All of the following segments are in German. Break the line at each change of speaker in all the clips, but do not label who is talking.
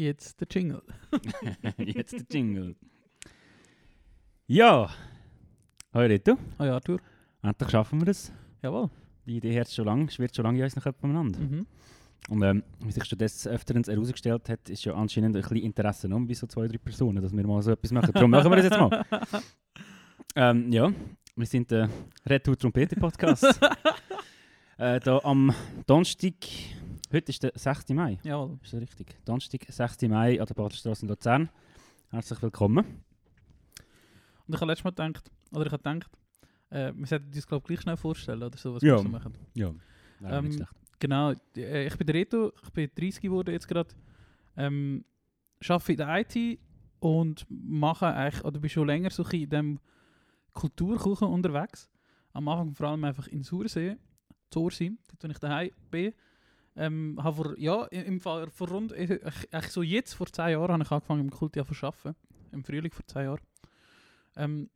Jetzt der Jingle.
Jetzt der Jingle. Ja, hoi Rito.
Hoi Arthur.
Endlich schaffen wir es.
Jawohl.
Die Idee hat schon lange, schwirrt schon lange in uns noch miteinander.
Mhm.
Und ähm, wie sich schon des Öfteren herausgestellt hat, ist ja anscheinend ein bisschen Interesse um bei so zwei, drei Personen, dass wir mal so etwas machen. Darum machen wir das jetzt mal. ähm, ja, wir sind der Red Tour Trompete Podcast. äh, da am Donnerstag, heute ist der 6. Mai,
Jawohl.
ist das richtig? Donnerstag, 6. Mai an der Baderstraße in Luzern. Herzlich willkommen.
Und ich habe letztes Mal gedacht, oder ich habe gedacht, äh, wir sollten uns glaube gleich schnell vorstellen oder so, was
Ja.
wir so machen.
Ja,
Ähm,
nicht schlecht.
Genau, äh, ich bin der Reto, ich bin 30 geworden jetzt gerade. Ähm, arbeite in der IT und mache eigentlich, oder bin schon länger so in diesem Kulturkuchen unterwegs. Am Anfang vor allem einfach in Sursee, Zorsi, dort wo ich daheim bin. Ähm, habe vor, ja, im Fall vor rund, ich, ich, so jetzt, vor 10 Jahren, habe ich angefangen im Kulti zu arbeiten. Im Frühling vor 10 Jahren. Ähm,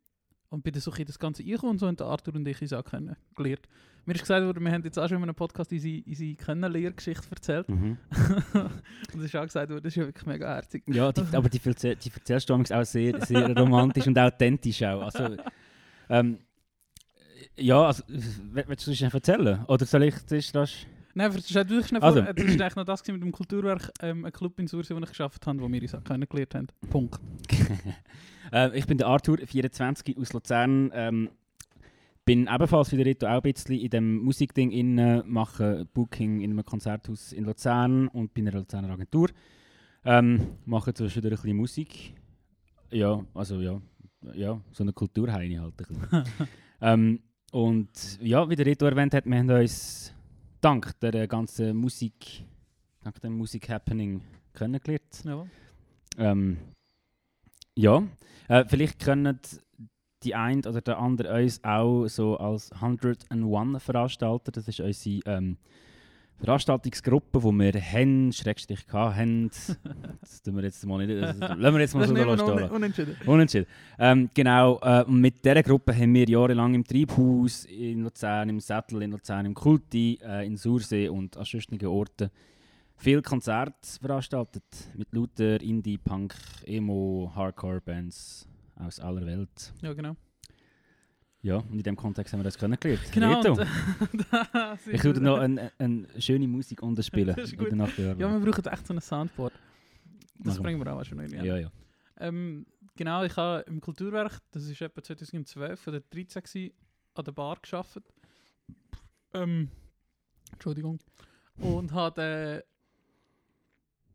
und bin dann so ein das Ganze eingekommen und so und Arthur und ich uns auch kennengelernt. Mir ist gesagt worden, wir haben jetzt auch schon in einem Podcast unsere, unsere Kennenlehrgeschichte erzählt.
Mhm.
und es ist auch gesagt worden, das ist ja wirklich mega herzig.
Ja, die, aber die, die erzählst du auch sehr, sehr romantisch und authentisch auch. Also, ähm, ja, also, willst du es erzählen? Oder soll ich zuerst das...
Nein, aber stell du dich schnell
Also.
vor, das war eigentlich noch das mit dem Kulturwerk, ähm, ein Club in Sursee, wo ich geschafft habe, wo wir uns kennengelernt haben. Punkt.
äh, ich bin der Arthur, 24, aus Luzern. Ähm, bin ebenfalls wie der Rito auch ein bisschen in dem Musikding inne, mache Booking in einem Konzerthaus in Luzern und bin in einer Luzerner Agentur. Ähm, mache zwischendurch ein bisschen Musik. Ja, also ja, ja so eine Kulturheini halt ein bisschen. ähm, und ja, wie der Rito erwähnt hat, wir haben uns dank der ganzen Musik, dank dem Musik-Happening kennengelernt.
Jawohl.
Ähm, ja, äh, vielleicht können die ein oder der andere uns auch so als 101 veranstalten. Das ist unsere ähm, Veranstaltungsgruppe, die wir haben, Schrägstrich haben. Das tun wir jetzt mal nicht, das lassen wir jetzt mal so
un unentschieden.
Unentschieden. Ähm, genau, äh, mit dieser Gruppe haben wir jahrelang im Treibhaus in Luzern, im Sattel in Luzern, im Kulti, äh, in Sursee und an sonstigen Orten viele Konzerte veranstaltet. Mit lauter Indie, Punk, Emo, Hardcore-Bands aus aller Welt.
Ja, genau.
Ja, und in diesem Kontext haben wir das kennengelernt.
Genau. Und, das
ich würde noch eine, eine schöne Musik unterspielen.
Das ist gut. Ja, wir brauchen echt so ein Soundboard. Das bringen wir auch schon irgendwie.
ja, ja.
Ähm, genau, ich habe im Kulturwerk, das war etwa 2012 oder 2013, gewesen, an der Bar gearbeitet. Ähm, Entschuldigung. Und habe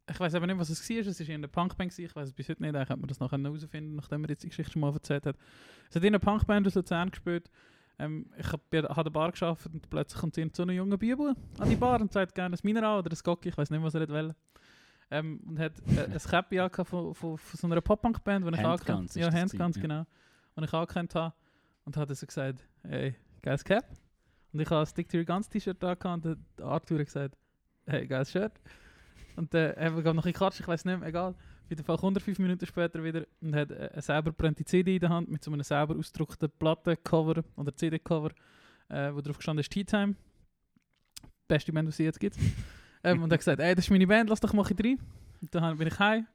ich weiß aber nicht, was es war. Es war in einer Punkband. Ich weiß es bis heute nicht. Eigentlich hätte man das nachher herausfinden, nachdem er jetzt die Geschichte schon mal erzählt hat. Es hat in einer Punkband aus Luzern gespielt. Ähm, ich habe an der Bar gearbeitet und plötzlich kommt so ein junger Bibel an die Bar und sagt gerne ein Mineral oder ein Gocki. Ich weiß nicht, was er wollte. Ähm, und hat äh, ein Käppi von, von, von so einer Pop-Punk-Band, die ich angekannt
ist
Ja, Handguns,
gewesen,
genau. Und ich angekannt habe. Und hat so gesagt, hey, geiles Cap. Und ich habe ein Stick to Your Guns T-Shirt angehabt und der Arthur hat gesagt, hey, geiles Shirt. Und dann haben wir glaub, noch ein gequatscht, ich weiß nicht mehr, egal. Auf jeden Fall kommt er fünf Minuten später wieder und hat äh, eine selber gebrannte CD in der Hand mit so einem selber ausgedruckten Plattencover oder CD-Cover, äh, wo drauf gestanden ist Tea Time. Beste Band, die es jetzt gibt. ähm, und er hat gesagt, ey, das ist meine Band, lass doch mal rein. Und dann bin ich heim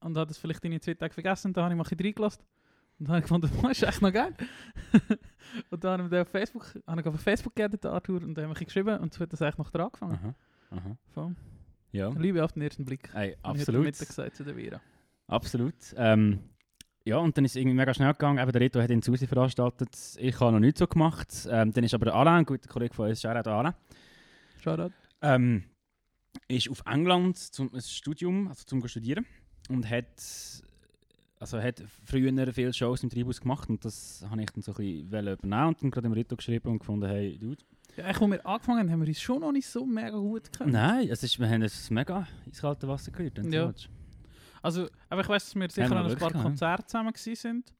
und habe das vielleicht in den zwei Tagen vergessen und dann habe ich mal reingelassen. Und dann habe ich gefunden, das ist echt noch geil. und dann haben wir den auf Facebook, habe ich auf Facebook geaddet, Arthur, und dann haben wir ein bisschen geschrieben und so hat das eigentlich noch dran angefangen.
Aha. Aha. Ja,
Liebe auf den ersten Blick. ich heute
absolut.
Mittag gesagt zu der Vera.
Absolut. Ähm, ja, und dann ist es irgendwie mega schnell gegangen. Eben, der Reto hat in Susi veranstaltet. Ich habe noch nichts so gemacht. Ähm, dann ist aber der Alain, ein guter Kollege von uns, Shoutout Alain,
Shoutout.
ähm, ist auf England zum ein Studium, also zum Studieren und hat, also hat früher viele Shows im Tribus gemacht und das habe ich dann so ein bisschen übernehmen und dann gerade dem Reto geschrieben und gefunden, hey, Dude.
Ja, als wir angefangen haben, haben wir uns schon noch nicht so mega gut gekannt.
Nein, es ist, wir haben es mega ins kalte Wasser gerührt.
Ja. Also, aber ich weiß, dass wir sicher
wir
an ein paar
gehabt.
Konzerte zusammen sind.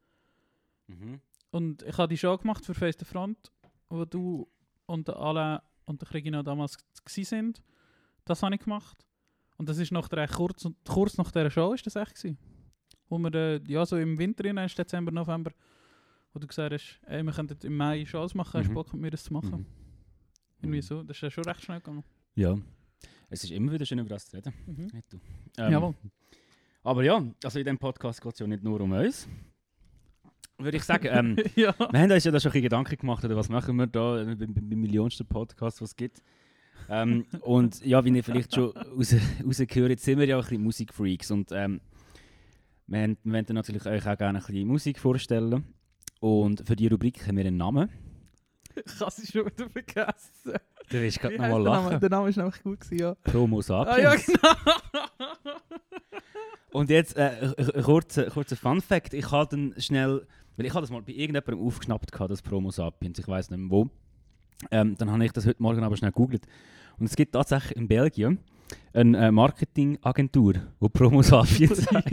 Mhm.
Und ich habe die Show gemacht für Face the Front, wo du und Alain und der Regina damals gewesen sind. Das habe ich gemacht. Und das ist nach der, kurz, kurz nach dieser Show ist das echt gewesen. Wo wir, äh, ja, so im Winter, rein, Dezember, November, wo du gesagt hast, ey, wir könnten im Mai Shows machen, hast du
Mhm.
Bock mit mir das zu machen?
Mhm.
Irgendwie
Mhm.
so, das ist ja schon recht schnell gegangen.
Ja. Es ist immer wieder schön über das zu reden.
Mhm.
Ähm,
Jawohl.
Aber ja, also in diesem Podcast geht es ja nicht nur um uns. Würde ich sagen, ähm,
ja.
wir haben uns ja da schon ein Gedanken gemacht, oder was machen wir da beim, beim beim millionsten Podcast, was es gibt. Ähm, und ja, wie ihr vielleicht schon raus, rausgehört, sind wir ja auch ein bisschen Musikfreaks. Und ähm, wir, haben, wir wollen natürlich euch auch gerne ein bisschen Musik vorstellen. Und für die Rubrik haben wir einen Namen.
Ich habe sie schon wieder vergessen.
Du willst gerade nochmal
heisst der Name?
lachen.
Der Name ist nämlich gut gewesen, ja.
Promo
Ah
Sapiens.
ja, genau.
Und jetzt äh, kurzer, kurzer Fun Fact. Ich habe dann schnell, weil ich habe das mal bei irgendjemandem aufgeschnappt, gehabt, das Promo Sapiens, ich weiß nicht mehr wo. Ähm, dann habe ich das heute Morgen aber schnell gegoogelt. Und es gibt tatsächlich in Belgien eine äh, Marketingagentur, die Promo Sapiens heißt.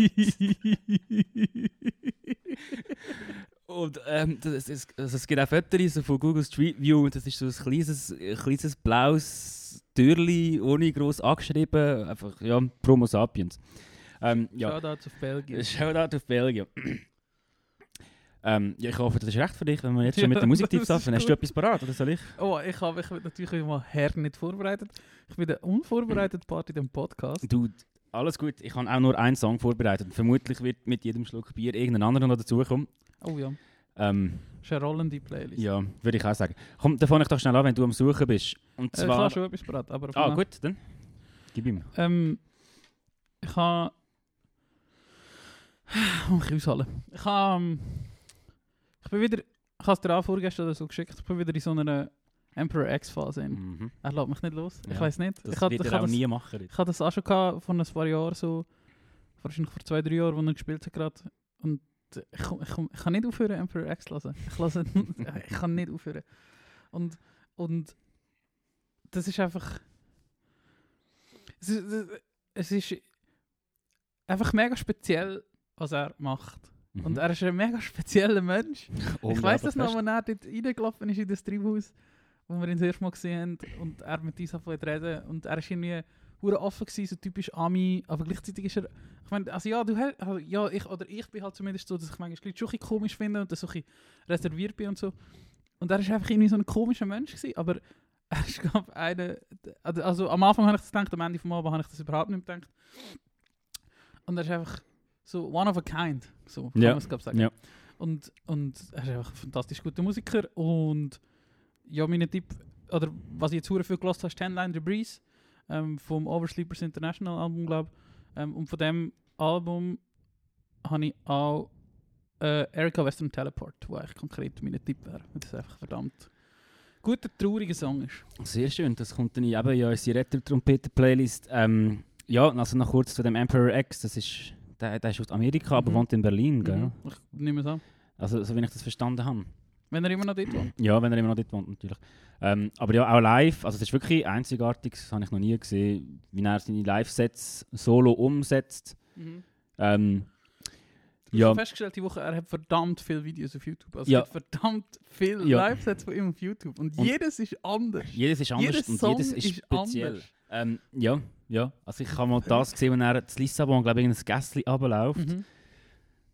Und ähm, das, es, also es gibt auch Fotos so von Google Street View und das ist so ein kleines, ein kleines blaues Türli, ohne groß angeschrieben. Einfach, ja, Promo Sapiens. Ähm, ja.
Shoutouts auf Belgien.
Shoutout auf Belgien. ähm, ja, ich hoffe, das ist recht für dich, wenn wir jetzt schon mit den Musiktipps
ist
anfangen. Hast du etwas parat oder soll ich?
Oh, ich habe ich bin natürlich immer her nicht vorbereitet. Ich bin der unvorbereitete Part in dem Podcast.
Du, alles gut. Ich habe auch nur einen Song vorbereitet. Vermutlich wird mit jedem Schluck Bier irgendein anderer noch dazukommen.
Oh ja,
Ähm,
das ist eine rollende Playlist.
ja, würde ich auch sagen. Komm, dann fange ich doch schnell an, wenn du am Suchen bist. Und
Äh, ich
zwar...
habe schon etwas parat, aber...
ah, gut, dann. Gib ihm.
Ähm, ich habe... Muss ich ausholen. Ich habe... Ähm, ich bin wieder... Ich habe es dir auch vorgestern oder so geschickt. Ich bin wieder in so einer Emperor X-Phase. in.
Mhm.
Er lässt mich nicht los. Ich
Ja,
weiß nicht.
Das
ich
wird
ich
er
hab
auch
das-
nie machen.
Ich hatte das auch schon gehabt, vor ein paar Jahren, so, wahrscheinlich vor zwei, drei Jahren, wo er gespielt hat gerade. Und ich, ich, ich kann nicht aufhören, Emperor X zu hören. Ich, lasse, ich kann nicht aufhören. Und, und das ist einfach... Es ist, es ist einfach mega speziell, was er macht.
Mhm.
Und er ist ein mega spezieller Mensch. Ich weiß das noch, als er dort reingelaufen ist in das Treibhaus, wo wir ihn das erste Mal gesehen haben und er mit uns angefangen reden und er ist irgendwie hure offen gewesen, so typisch Ami, aber gleichzeitig ist er, ich meine, also ja, du, also ja, ich, oder ich bin halt zumindest so, dass ich manchmal Leute schon komisch finde und ein bisschen reserviert bin und so. Und er ist einfach irgendwie so ein komischer Mensch gewesen, aber er ist, glaube ich, einer, also am Anfang habe ich das gedacht, am Ende vom Abend habe ich das überhaupt nicht gedacht. Und er ist einfach so one of a kind, so kann
Ja,
man es glaube ich sagen.
Ja.
Und, und er ist einfach ein fantastisch guter Musiker. Und ja, mein Tipp, oder was ich jetzt sehr viel gelassen habe, ist Ten Line the Breeze ähm, vom Oversleepers International Album, glaube ich. Ähm, und von dem Album habe ich auch äh, Erika Western Teleport, wo eigentlich konkret mein Tipp wäre. weil das einfach verdammt guter, trauriger Song ist.
Sehr schön, das kommt dann eben ja in unsere Retro-Trompeten-Playlist. Ähm, ja, also noch kurz zu dem Emperor X, das ist, der, der ist aus Amerika, aber
Mhm.
wohnt in Berlin, gell?
Mhm. Ich nehme es an.
Also, so wie ich das verstanden habe.
Wenn er immer noch dort wohnt.
Ja, wenn er immer noch dort wohnt, natürlich. Ähm, aber ja, auch live, also es ist wirklich einzigartig, das habe ich noch nie gesehen, wie er seine Live-Sets solo umsetzt.
Mhm.
Ähm,
Ich
ja,
habe festgestellt, die Woche, er hat verdammt viele Videos auf YouTube. Also
Ja.
er hat verdammt viele
Ja.
Live-Sets von ihm auf YouTube. Und,
Und-
jedes ist anders.
jedes ist anders
Jedes
und
Song
jedes ist
ist
speziell.
anders.
Ähm, ja, ja, also ich habe mal das gesehen, wenn er zu Lissabon, glaube ich, in ein Gässchen runterläuft.
Mhm.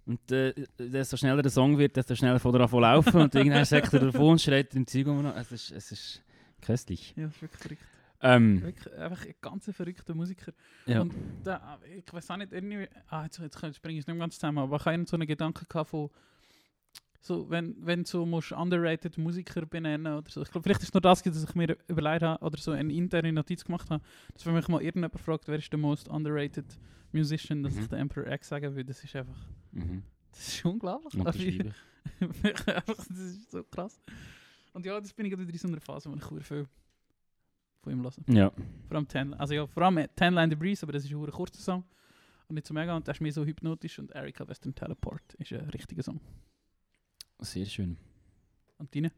Und äh, desto schneller der Song wird, desto schneller er an zu laufen und irgendwann sagt er davon und schreit im Zeug um. Es ist, es ist köstlich.
Ja, das ist wirklich verrückt.
Ähm,
Wirklich, einfach ein ganz verrückter Musiker.
ja.
Und da, ich weiß auch nicht, irgendwie, ah, jetzt, jetzt springe ich es nicht mehr ganz zusammen, aber ich hatte so einen Gedanken gehabt von, so, wenn, wenn du so musst underrated Musiker benennen oder so. Ich glaube, vielleicht ist es nur das, dass ich mir überlegt habe oder so eine interne Notiz gemacht habe, dass wenn mich mal irgendjemand fragt, wer ist der most underrated musician, dass
Mhm.
ich den Emperor X sagen würde, das ist einfach,
Mhm.
das ist unglaublich. Also, das ist so krass. Und ja, das bin ich gerade wieder in so einer Phase, wo ich viel von ihm höre.
Ja.
Vor allem Ten, also ja, vor allem Ten Line the Breeze, aber das ist ein kurzer Song. Und nicht so mega, und der ist mir so hypnotisch und Erika Western Teleport ist ein richtiger Song.
Sehr schön.
Und deine?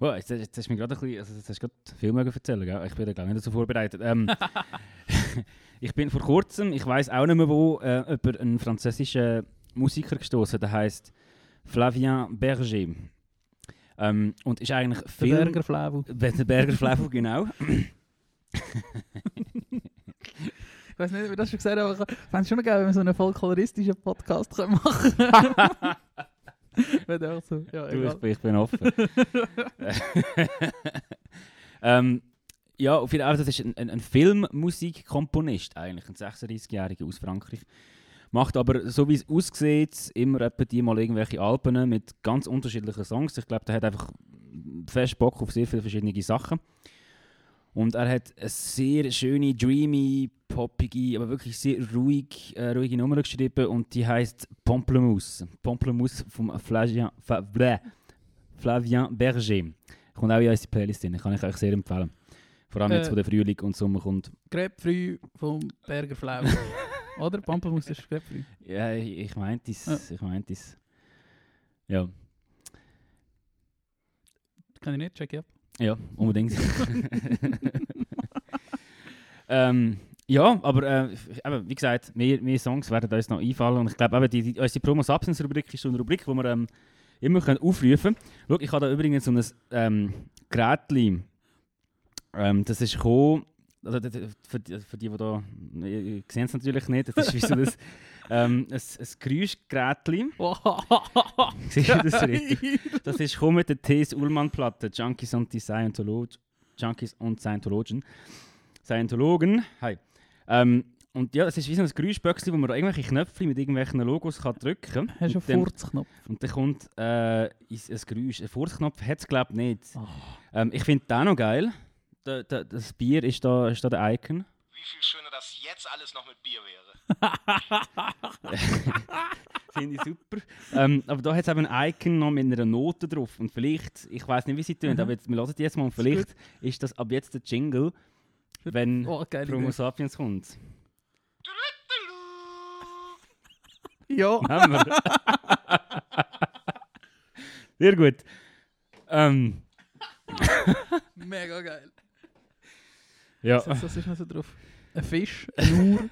Oh, jetzt, jetzt hast du mir gerade ein bisschen, also jetzt hast du gerade viel mögen erzählen, gell? Ich bin da ich nicht so vorbereitet. Ähm, ich bin vor kurzem, ich weiß auch nicht mehr wo, äh, über einen französischen Musiker gestoßen, der heißt Flavien Berger. Ähm, und ist eigentlich
Der
Film...
Berger Flavel.
Der Berger Flavel, genau.
Ich weiß nicht, wie das schon gesagt habe, aber ich fände es schon geil, wenn wir so einen voll koloristischen Podcast machen können. Wenn auch so, ja,
Du, ich, ich bin offen. ähm, ja, auf jeden Fall, das ist ein, ein, ein Filmmusikkomponist eigentlich, ein 36-Jähriger aus Frankreich. Macht aber, so wie es aussieht, immer etwa die mal irgendwelche Alben mit ganz unterschiedlichen Songs. Ich glaube, der hat einfach fest Bock auf sehr viele verschiedene Sachen. Und er hat eine sehr schöne, dreamy, poppige, aber wirklich sehr ruhig, äh, ruhige Nummer geschrieben und die heißt Pamplemousse. Pamplemousse vom Flavien, Flavien Berger. Kommt auch in unsere Playlist drin, kann ich euch sehr empfehlen. Vor allem jetzt,
Äh.
wo der Frühling und Sommer kommt.
Grapefruit vom Berger Flau. Oder? Pampelmus ist Grapefruit.
Ja, ich, ich meinte es.
Ja.
Ich meinte es. Ja,
Kann ich nicht, check ich ab.
Ja, unbedingt. ähm, ja, aber äh, eben, wie gesagt, mehr, mehr Songs werden uns noch einfallen. Und ich glaube, die, die, unsere Promos Absence Rubrik ist so eine Rubrik, die wir ähm, immer können aufrufen können. Schau, ich habe da übrigens so ein ähm, Gerät. Ähm, das ist gekommen. Also, für, die, für die, die da. Ihr sehen es natürlich nicht. Das ist wie so ein, ähm, ein, ein Geräuschgerät. Siehst du das richtig? Das ist gekommen mit der T.S. Ullmann-Platte, Junkies und die Scientolog Junkies und Scientologen. Scientologen, hi. Ähm, und ja, es ist wie so ein Geräuschböckchen, wo man da irgendwelche Knöpfe mit irgendwelchen Logos kann drücken kann.
Hast du
Und
einen Furzknopf?
Und dann kommt äh, ein Geräusch. Ein Furzknopf hat es, glaube ich, nicht.
Oh.
Ähm, ich finde den auch noch geil. Da, da, das Bier ist da, ist da der Icon.
Wie viel schöner das jetzt alles noch mit Bier wäre.
Finde ich super. ähm, aber da hat es eben ein Icon noch mit einer Note drauf. Und vielleicht, ich weiß nicht, wie sie tun,
Mhm.
aber jetzt, wir hören die jetzt mal. Und vielleicht ist das ab jetzt der Jingle, wenn
Oh.
Promo Sapiens kommt.
Ja.
Haben wir. Sehr gut. Ähm,
Mega geil.
ja.
Was, was ist noch so drauf? Ein Fisch, eine Uhr,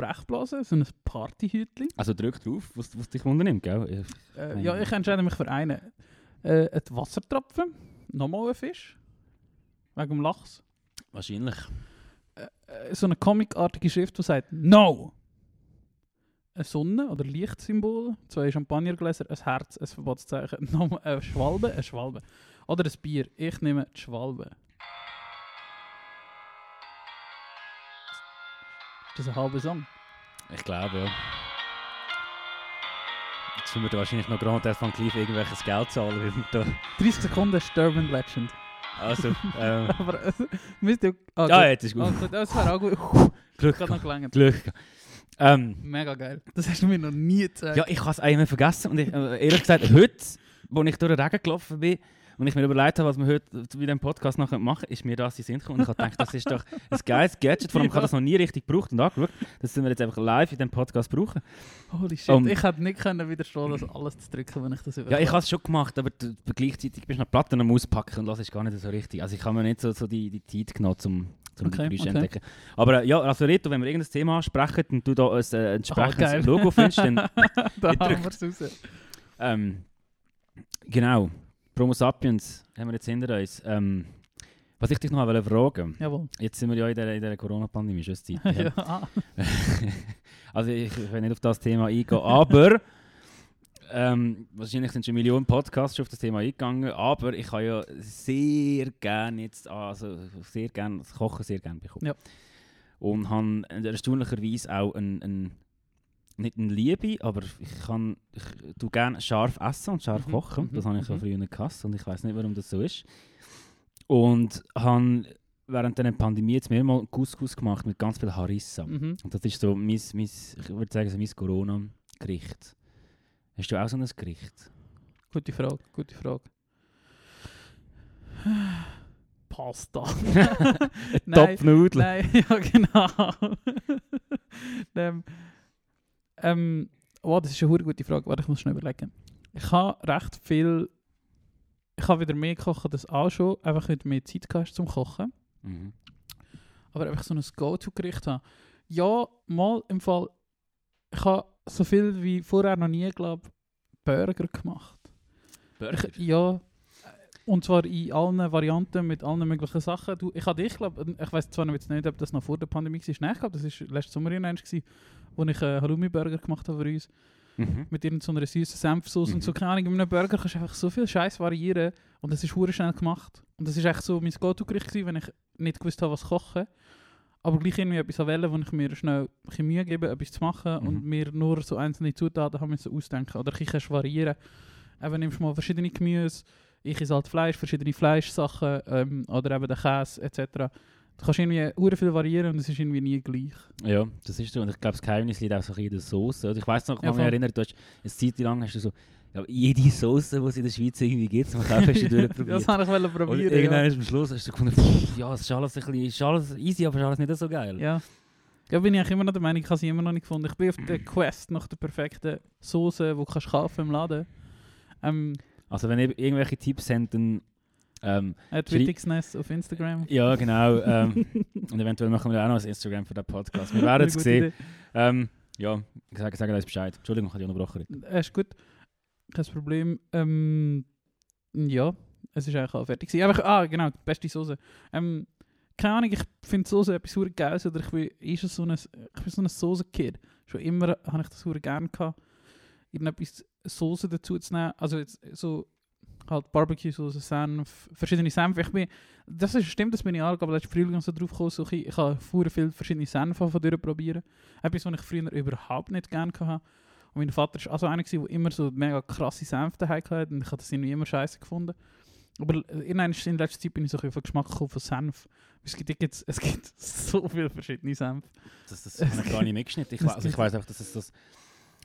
eine Sprechblase, so ein Partyhütchen.
Also drück drauf, was, was dich wundernimmt, gell?
Äh, ja, ich entscheide mich für einen. Äh, ein Wassertropfen, nochmal ein Fisch, wegen dem Lachs.
Wahrscheinlich.
Äh, so eine comicartige Schrift, die sagt No! Eine Sonne oder Lichtsymbol, zwei Champagnergläser, ein Herz, ein Verbotszeichen, nochmal eine Schwalbe, eine Schwalbe. Oder ein Bier. Ich nehme die Schwalbe. Ist das ein halber Song?
Ich glaube, ja. Jetzt müssen wir wahrscheinlich noch Grand Theft von Cleave irgendwelches Geld zahlen. weil wir da
30 Sekunden ist Urban Legend.
also, ähm,
Aber es müsst ihr. Ah,
ja,
gut.
jetzt ist
Ah,
gut.
gut, das wäre auch gut.
Glück,
Hat noch gelangt.
Glück. Ähm,
Mega geil. Das hast du mir noch nie gezeigt.
ja, ich habe es einmal vergessen und ich, äh, ehrlich gesagt, heute, wo ich durch den Regen gelaufen bin und ich mir überlegt habe, was wir heute bei diesem Podcast noch machen können, ist mir das in Sinn gekommen und ich habe gedacht, das ist doch ein geiles Gadget, vor allem ich habe das noch nie richtig gebraucht und angeschaut, das sind wir jetzt einfach live in diesem Podcast brauchen.
Holy shit.
Um,
ich hätte nicht können widerstehen, das alles zu drücken, wenn ich das
Ja, ich habe es schon gemacht, aber du, gleichzeitig bist du noch Platten am Auspacken und das ist gar nicht so richtig. Also ich habe mir nicht so, so die, die Zeit genommen, um, um
Okay, okay.
entdecken. Aber äh, ja, also Reto, wenn wir irgendein Thema ansprechen und du da ein äh, entsprechendes
geil.
Logo findest, dann
da haben wir es raus.
ähm, genau, Promo Sapiens haben wir jetzt hinter uns. Ähm, was ich dich noch wollte fragen,
Jawohl.
jetzt sind wir ja in der, in der Corona-Pandemie, schon Zeit.
ja.
also ich, ich will nicht auf das Thema eingehen, aber ähm, wahrscheinlich sind schon Millionen Podcasts schon auf das Thema eingegangen, aber ich habe ja sehr gerne jetzt, also sehr gerne, das Kochen sehr gerne bekommen.
Ja.
Und habe erstaunlicherweise auch ein, ein nicht eine Liebe, aber ich kann ich tu gerne scharf essen und scharf
Mhm,
kochen.
mhm,
Das habe ich ja
mhm.
früher gehasst und ich weiß nicht, warum das so ist. Und habe während der Pandemie jetzt mehrmals Couscous gemacht mit ganz viel Harissa.
Mhm.
Und das ist so mein, mein ich würde sagen, so mein Corona-Gericht. Hast du auch so ein Gericht?
Gute Frage, gute Frage. Pasta. Nein,
Topfnudeln.
Nein, ja genau. ähm, oh, das ist eine gute Frage. Warte, ich muss schnell überlegen. Ich habe recht viel... Ich habe wieder mehr gekocht, das auch schon. Einfach wieder mehr Zeit gehabt zum Kochen.
Mhm.
aber einfach so ein Go-To-Gericht haben. Ja, mal im Fall, ich habe so viel wie vorher noch nie, glaube Burger gemacht.
Burger?
Ich, ja, und zwar in allen Varianten, mit allen möglichen Sachen. Du, ich hatte, ich glaube, ich weiß zwar jetzt nicht, ob das noch vor der Pandemie war. Nein, ich glaube, das war letzten Sommer gewesen, wo ich einen Halloumi-Burger gemacht habe für uns.
Mhm.
Mit irgendeiner so süßen Senfsauce und
Mhm.
so. Keine Ahnung, in einem Burger kannst du einfach so viel Scheiß variieren. Und das ist hure schnell gemacht. Und das ist echt so mein Go-To-Gericht wenn ich nicht gewusst habe, was kochen. aber gleich irgendwie etwas wählen, wo ich mir schnell ein Mühe gebe, etwas zu machen
Mhm.
und mir nur so einzelne Zutaten haben müssen ausdenken. Oder ich kann variieren. Eben nimmst du mal verschiedene Gemüse, ich esse halt Fleisch, verschiedene Fleischsachen ähm, oder eben den Käse etc. Du kannst irgendwie hure viel variieren und es ist irgendwie nie gleich.
Ja, das ist so. Und ich glaube, das Geheimnis liegt auch so in der Soße. Oder ich weiß noch, ich kann mich erinnern, du hast eine Zeit lang hast du so, ja, jede Soße, die es in der Schweiz irgendwie gibt, zum Kaufen, hast du durchprobiert.
Das habe ich
Und
probieren.
irgendwann
Ja.
ist am Schluss hast du gefunden, pff, ja, es ist alles ein bisschen, ist alles easy, aber es ist alles nicht so geil.
ja. Ja, bin ich immer noch der Meinung, ich habe sie immer noch nicht gefunden. Ich bin auf der Quest nach der perfekten Soße, die du kannst kaufen im Laden. Ähm,
Also wenn ihr irgendwelche Tipps habt, dann ähm,
at
Schrei-
Wittigsness auf Instagram.
ja genau. Ähm, und eventuell machen wir auch noch ein Instagram für den Podcast. Wir werden es sehen. Ähm, ja, ich sage, sage uns Bescheid. Entschuldigung, ich habe dich unterbrochen.
Äh, ist gut. Kein Problem. Ähm, ja, es ist eigentlich auch fertig. gewesen. Aber ich, ah, genau, die beste Soße. Ähm, keine Ahnung, ich finde Soße etwas super Geiles. Oder ich bin, ist so ein, ich bin so ein Soße-Kid. Schon immer habe ich das super gerne gehabt. Irgendetwas Soße dazu zu nehmen. Also jetzt so halt Barbecue-Soße, Senf, verschiedene Senf. Ich bin, das ist, stimmt, das bin ich auch, aber letztes Frühling so drauf gekommen, so, ich, ich habe viele verschiedene Senfe von durchprobieren. Etwas, was ich früher überhaupt nicht gerne hatte. Und mein Vater war also einer, der immer so mega krasse Senf daheim hatte und ich habe das irgendwie immer scheiße gefunden. Aber in letzter Zeit bin ich so auf den Geschmack gekommen von Senf. Es gibt, jetzt, es gibt so viele verschiedene Senf.
Das, das habe ich gar nicht mitgeschnitten. Ich, also ich weiß einfach, dass es das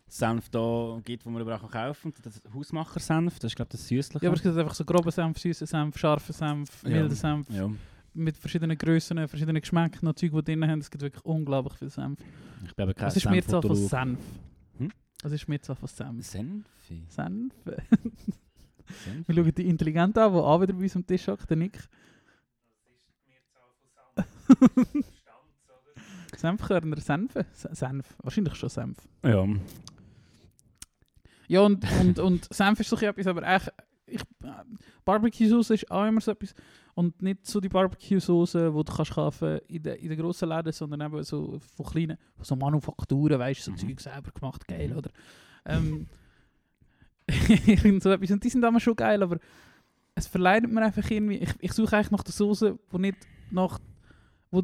Senf da gibt, wo man aber auch kaufen kann. Das Hausmacher-Senf, das ist glaube ich das Süßliche.
Ja, aber es gibt einfach so groben Senf, süßen Senf, scharfen Senf,
Ja.
milden Senf.
ja,
Mit verschiedenen Grössen, verschiedenen Geschmäcken, noch Zeug, die drin haben. Es gibt wirklich unglaublich viel Senf.
ich bin aber kein
Was ist Mehrzahl von. Senf?
Hm?
Was ist Mehrzahl von Senf?
Senfi?
Senf?
Senfi?
Wir schauen die intelligent an, die auch wieder bei uns am Tisch hockt, der Nick. Senfkörner, Senfe? Se- Senf, wahrscheinlich schon Senf.
Ja,
Ja, und, und, und Senf ist so etwas, aber echt, ich, äh, Barbecue-Sauce ist auch immer so etwas. Und nicht so die Barbecue-Sauce, die du kannst kaufen in den, in den grossen Läden, sondern eben so von kleinen, von so Manufakturen, weißt du, so
Mhm.
Zeug selber gemacht, geil,
Mhm.
oder? Ähm, so etwas. Und die sind damals schon geil, aber es verleidet mir einfach irgendwie. Ich, ich suche eigentlich nach der Soße, wo nicht nach. wo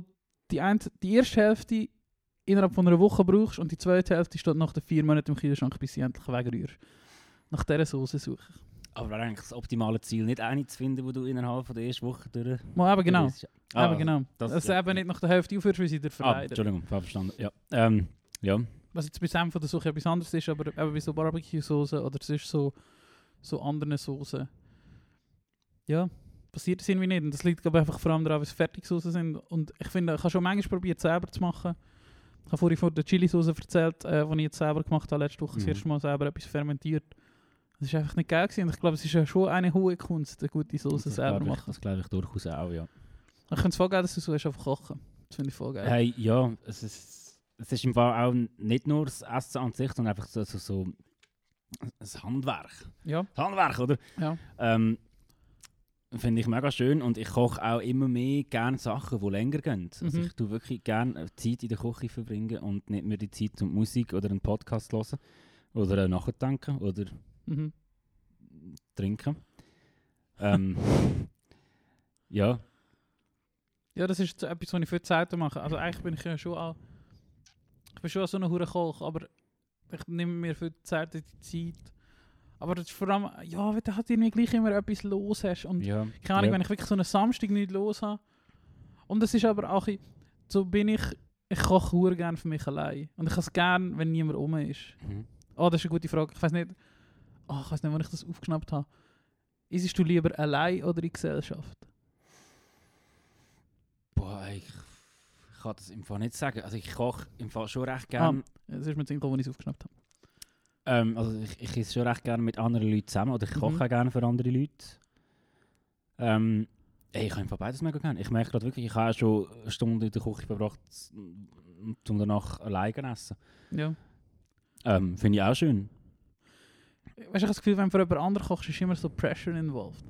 die, ein, die erste Hälfte innerhalb von einer Woche brauchst und die zweite Hälfte steht nach den vier Monaten im Kühlschrank, bis sie endlich wegrührst. Nach dieser Soße suche ich.
aber wäre eigentlich das optimale Ziel, nicht eine zu finden, wo du innerhalb von der ersten Woche durch...
Mal eben genau.
Ah,
eben genau.
das-
Dass
ja.
eben nicht nach der Hälfte aufhörst, weil sie dir
Ah,
verleidet.
Entschuldigung, falsch verstanden. Ja, ähm, ja.
Was jetzt bei Senf oder Suche etwas anderes ist, aber eben bei so Barbecue-Soße oder sonst so, so anderen Soßen. Ja, passiert das irgendwie nicht. Und das liegt glaube ich, einfach vor allem daran, weil es Fertigsoßen sind. Und ich finde, ich habe schon manchmal probiert, selber zu machen. Ich habe vorhin von der Chili-Soße erzählt, äh, die ich jetzt selber gemacht habe, letzte Woche das
Mhm.
erste Mal selber etwas fermentiert. Das ist einfach nicht geil gewesen. Und ich glaube, es ist ja schon eine hohe Kunst, eine gute Soße
das
selber
ich,
machen.
das glaube ich durchaus auch, ja.
Ich finde es voll geil, dass du so auf Kochen. Das finde ich voll geil.
Hey, ja, es ist, es ist im Fall auch nicht nur das Essen an sich, sondern einfach so, so, so ein Handwerk.
Ja,
Das Handwerk, oder?
ja.
Ähm, Finde ich mega schön und ich koche auch immer mehr gerne Sachen, die länger gehen. Also
Mhm.
ich tue wirklich gerne Zeit in der Küche verbringen und nicht mehr die Zeit zum Musik oder einen Podcast hören oder äh, nachdenken oder
Mhm.
trinken. Ähm, ja,
Ja, das ist etwas, was ich die Zeit mache. Also eigentlich bin ich ja schon auch... Ich bin schon auch so ein hure Koch, aber ich nehme mir die Zeit die Zeit. Aber das ist vor allem... Ja, wenn du halt irgendwie gleich immer etwas los hast. Und
ja.
keine Ahnung,
ja.
wenn ich wirklich so einen Samstag nicht los habe. Und es ist aber auch... So bin ich... Ich koche gerne für mich allein. Und ich habe es gerne, wenn niemand rum ist.
Mhm.
Oh, das ist eine gute Frage. Ich weiß nicht... Oh, ich weiß nicht, wann ich das aufgeschnappt habe. Isst du lieber allein oder in Gesellschaft?
Boah, ich, ich kann das im Fall nicht sagen. Also ich koche im Fall schon recht gerne.
Das ist mir das Info, als ich es aufgeschnappt habe.
Ähm, also ich, ich esse schon recht gerne mit anderen Leuten zusammen oder ich koche
Mhm.
auch gerne für andere Leute. Ähm, ey, ich habe einfach beides mega gerne. Ich merke gerade wirklich, ich habe schon eine Stunde in der Küche verbracht, um danach alleine zu essen.
Ja.
Ähm, Finde ich auch schön.
Weißt du, ich habe das Gefühl, wenn du für jemand anderen kochst, ist immer so Pressure involved.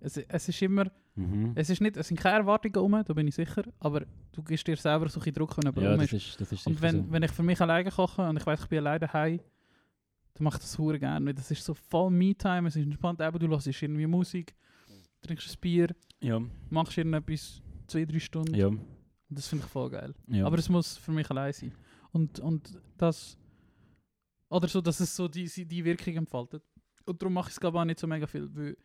Es, es ist immer,
Mhm.
es ist nicht, es sind keine Erwartungen um, da bin ich sicher, aber du gibst dir selber so ein Druck, wenn jemand
Ja, das
ist.
das ist
Und wenn,
so.
wenn ich für mich alleine koche und ich weiß, ich bin alleine daheim, dann mache ich das hure gerne, das ist so voll Me-Time, es ist entspannt, eben, du hörst irgendwie Musik, trinkst ein Bier,
Ja,
machst irgendetwas zwei, drei Stunden
ja.
das finde ich voll geil.
Ja.
Aber es muss für mich allein sein. Und, und das. Oder so, dass es so die, die Wirkung entfaltet. Und darum mache ich es glaube ich auch nicht so mega viel. Weil,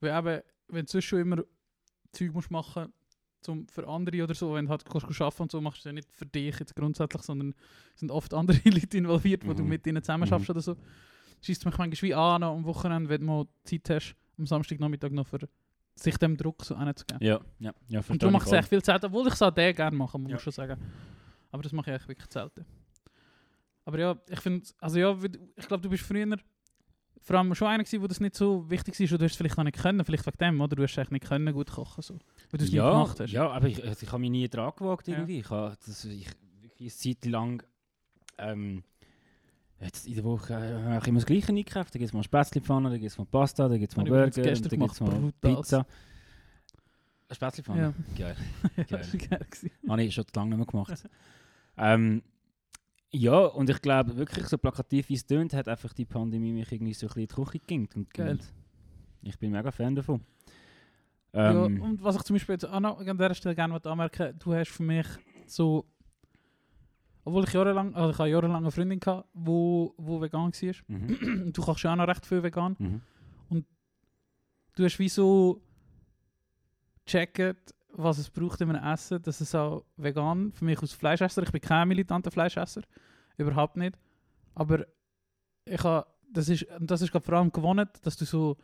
weil eben, wenn du sonst schon immer Zeug musst machen zum für andere oder so, wenn du halt kannst arbeiten und so, machst du es ja nicht für dich jetzt grundsätzlich, sondern es sind oft andere Leute involviert, wo du
Mhm.
mit ihnen zusammen
Mhm.
schaffst oder so. Schießt mich manchmal wie an am Wochenende, wenn du mal Zeit hast, am Samstagnachmittag noch für sich dem Druck so anzugeben.
ja, ja, ja,
Und
verstehe
ich es
voll.
echt viel selten, obwohl ich es auch der gerne mache, muss
Ja.
ich schon sagen. Aber das mache ich eigentlich wirklich selten. Aber ja, ich finde, also ja, ich glaube, du bist früher vor allem schon einer gewesen, wo das nicht so wichtig ist, oder du hast es vielleicht noch nicht können, vielleicht wegen dem, oder? Du hast eigentlich nicht können gut kochen, so. Weil du es
ja,
nicht gemacht hast.
Ja, aber ich, also ich habe mich nie dran gewagt
Ja.
irgendwie. Ich habe das, ich, eine Zeit lang ähm, jetzt in der Woche äh, ich immer das Gleiche eingekauft. Da gibt es mal Spätzlepfanne, da gibt es mal Pasta, da gibt es mal
ich
Burger, da gibt es mal
brutal.
Pizza. Spätzlepfanne?
Ja.
Geil.
ja,
Geil.
das war geil.
Habe ich schon lange nicht mehr gemacht. ähm, ja, und ich glaube wirklich, so plakativ wie es tönt, hat einfach die Pandemie mich irgendwie so ein bisschen in die Küche gegingt. Und
Geil.
und ich bin mega Fan davon.
ja,
Ähm,
und was ich zum Beispiel jetzt auch noch an dieser Stelle gerne anmerken du hast für mich so, obwohl ich jahrelang, also ich habe jahrelang eine Freundin gehabt, wo, wo vegan war,
mhm,
und du kochst ja auch noch recht viel vegan,
mhm.
du hast wie so gecheckt, was es braucht in einem Essen, dass es auch vegan, für mich als Fleischesser, ich bin kein militanter Fleischesser, überhaupt nicht, aber ich habe, das ist, das ist glaub, vor allem gewonnen, dass du so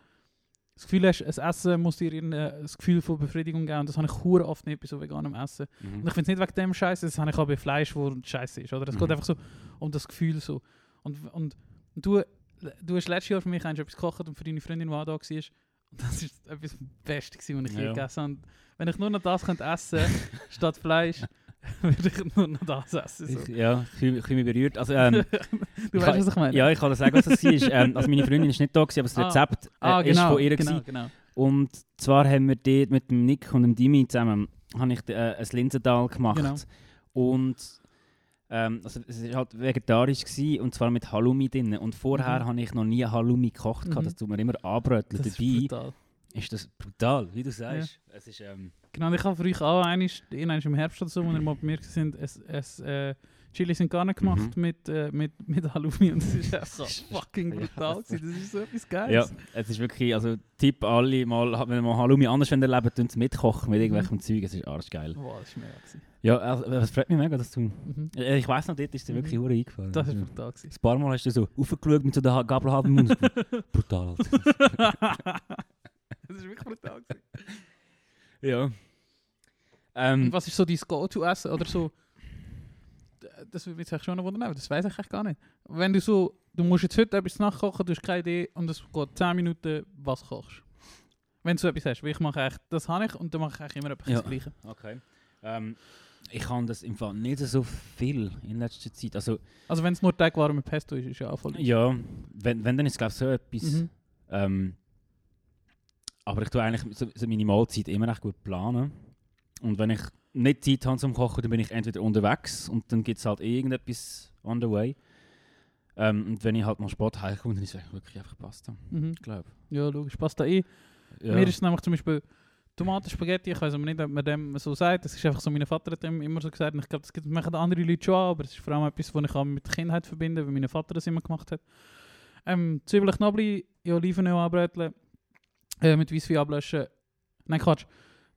das Gefühl hast, ein Essen muss dir ein, Gefühl von Befriedigung geben und das habe ich hure oft nicht bei so veganem Essen.
Mhm.
Und ich finde es nicht wegen dem Scheiße, das habe ich auch bei Fleisch, wo Scheiße ist, oder? Es geht
Mhm.
einfach so um das Gefühl so. Und, und, und du, du hast letztes Jahr für mich etwas gekocht und für deine Freundin, die auch da war. Und das etwas vom Besten, gewesen, was ich je
Ja.
gegessen habe. Wenn ich nur noch das könnte essen statt Fleisch, würde ich nur noch das essen. So.
Ich, ja, ich mich berührt. Also, ähm,
du weißt,
kann-
was ich meine?
ja, ich kann dir sagen, was das war. ähm, also meine Freundin ist nicht da, gewesen, aber das
Ah.
Rezept äh,
ah,
ist
genau,
von ihr.
genau,
gewesen.
genau.
Und zwar haben wir dort mit dem Nick und dem Dimi zusammen habe ich äh, ein Linsendahl gemacht.
Genau.
Und ähm, also es war halt vegetarisch gewesen, und zwar mit Halloumi drin. Und vorher
Mhm.
habe ich noch nie Halloumi gekocht.
Mhm.
Das tut mir immer anbröteln.
Ist
Dabei. Ist das brutal, wie du sagst. Es ist, ähm,
Genau, ich habe für euch auch einmal, im Herbst oder so, wo wir mal bei mir sind, es, es äh, Chili sin Carne gemacht
Mhm.
mit, äh, mit, mit Halloumi und das ist einfach fucking
ja,
brutal
das-
gewesen. Das ist so etwas
ja,
Geiles.
es ist wirklich, also Tipp alle mal, wenn ihr mal Halloumi anders erleben tun es mitkochen mit irgendwelchem Zeug, es ist arschgeil.
Wow, das ist mega gewesen.
Ja, also, es freut mich mega, dass du...
Mhm.
Äh, Ich weiss noch, dort ist dir
Mhm.
wirklich hure eingefallen.
Das ist brutal gewesen.
Ein paar Mal hast du so aufgeschaut mit so der Gabelhalben im Mund. Brutal.
das ist wirklich brutal gewesen.
ja. Ähm,
was ist so dein Go-To-Essen oder so? Das würde mich jetzt schon noch wundern, aber das weiß ich echt gar nicht. Wenn du so, du musst jetzt heute etwas nachkochen, du hast keine Idee und es geht 10 Minuten, was kochst Wenn du so etwas hast, weil ich mache echt, das habe ich und dann mache ich eigentlich immer etwas
Ja.
das Gleiche.
okay. Ähm, ich kann das im Fall nicht so viel in letzter Zeit. Also,
Also wenn es nur Teigwaren mit Pesto ist, ist ja auch voll
ja, wenn, wenn dann ist es glaube ich so etwas.
Mhm.
Ähm, aber ich tue eigentlich so, so meine Mahlzeit immer recht gut planen. Und wenn ich nicht Zeit habe zum Kochen, dann bin ich entweder unterwegs und dann gibt es halt irgendetwas on the way. Ähm, und wenn ich halt mal Sport heimkomme, dann ist es eigentlich wirklich einfach Pasta,
Mhm.
ich glaube.
Ja, logisch, passt da eh.
Ja.
Mir ist es nämlich zum Beispiel Tomatenspaghetti, ich weiß aber nicht, ob man dem so sagt. Das ist einfach so, mein Vater hat dem immer so gesagt. Und ich glaube, das gibt- machen andere Leute schon an, aber es ist vor allem etwas, was ich auch mit der Kindheit verbinde, weil mein Vater das immer gemacht hat. Ähm, Zwiebeln, Knoblauch, in Olivenöl anbröteln, äh, mit Weisswein ablöschen. Nein, Quatsch.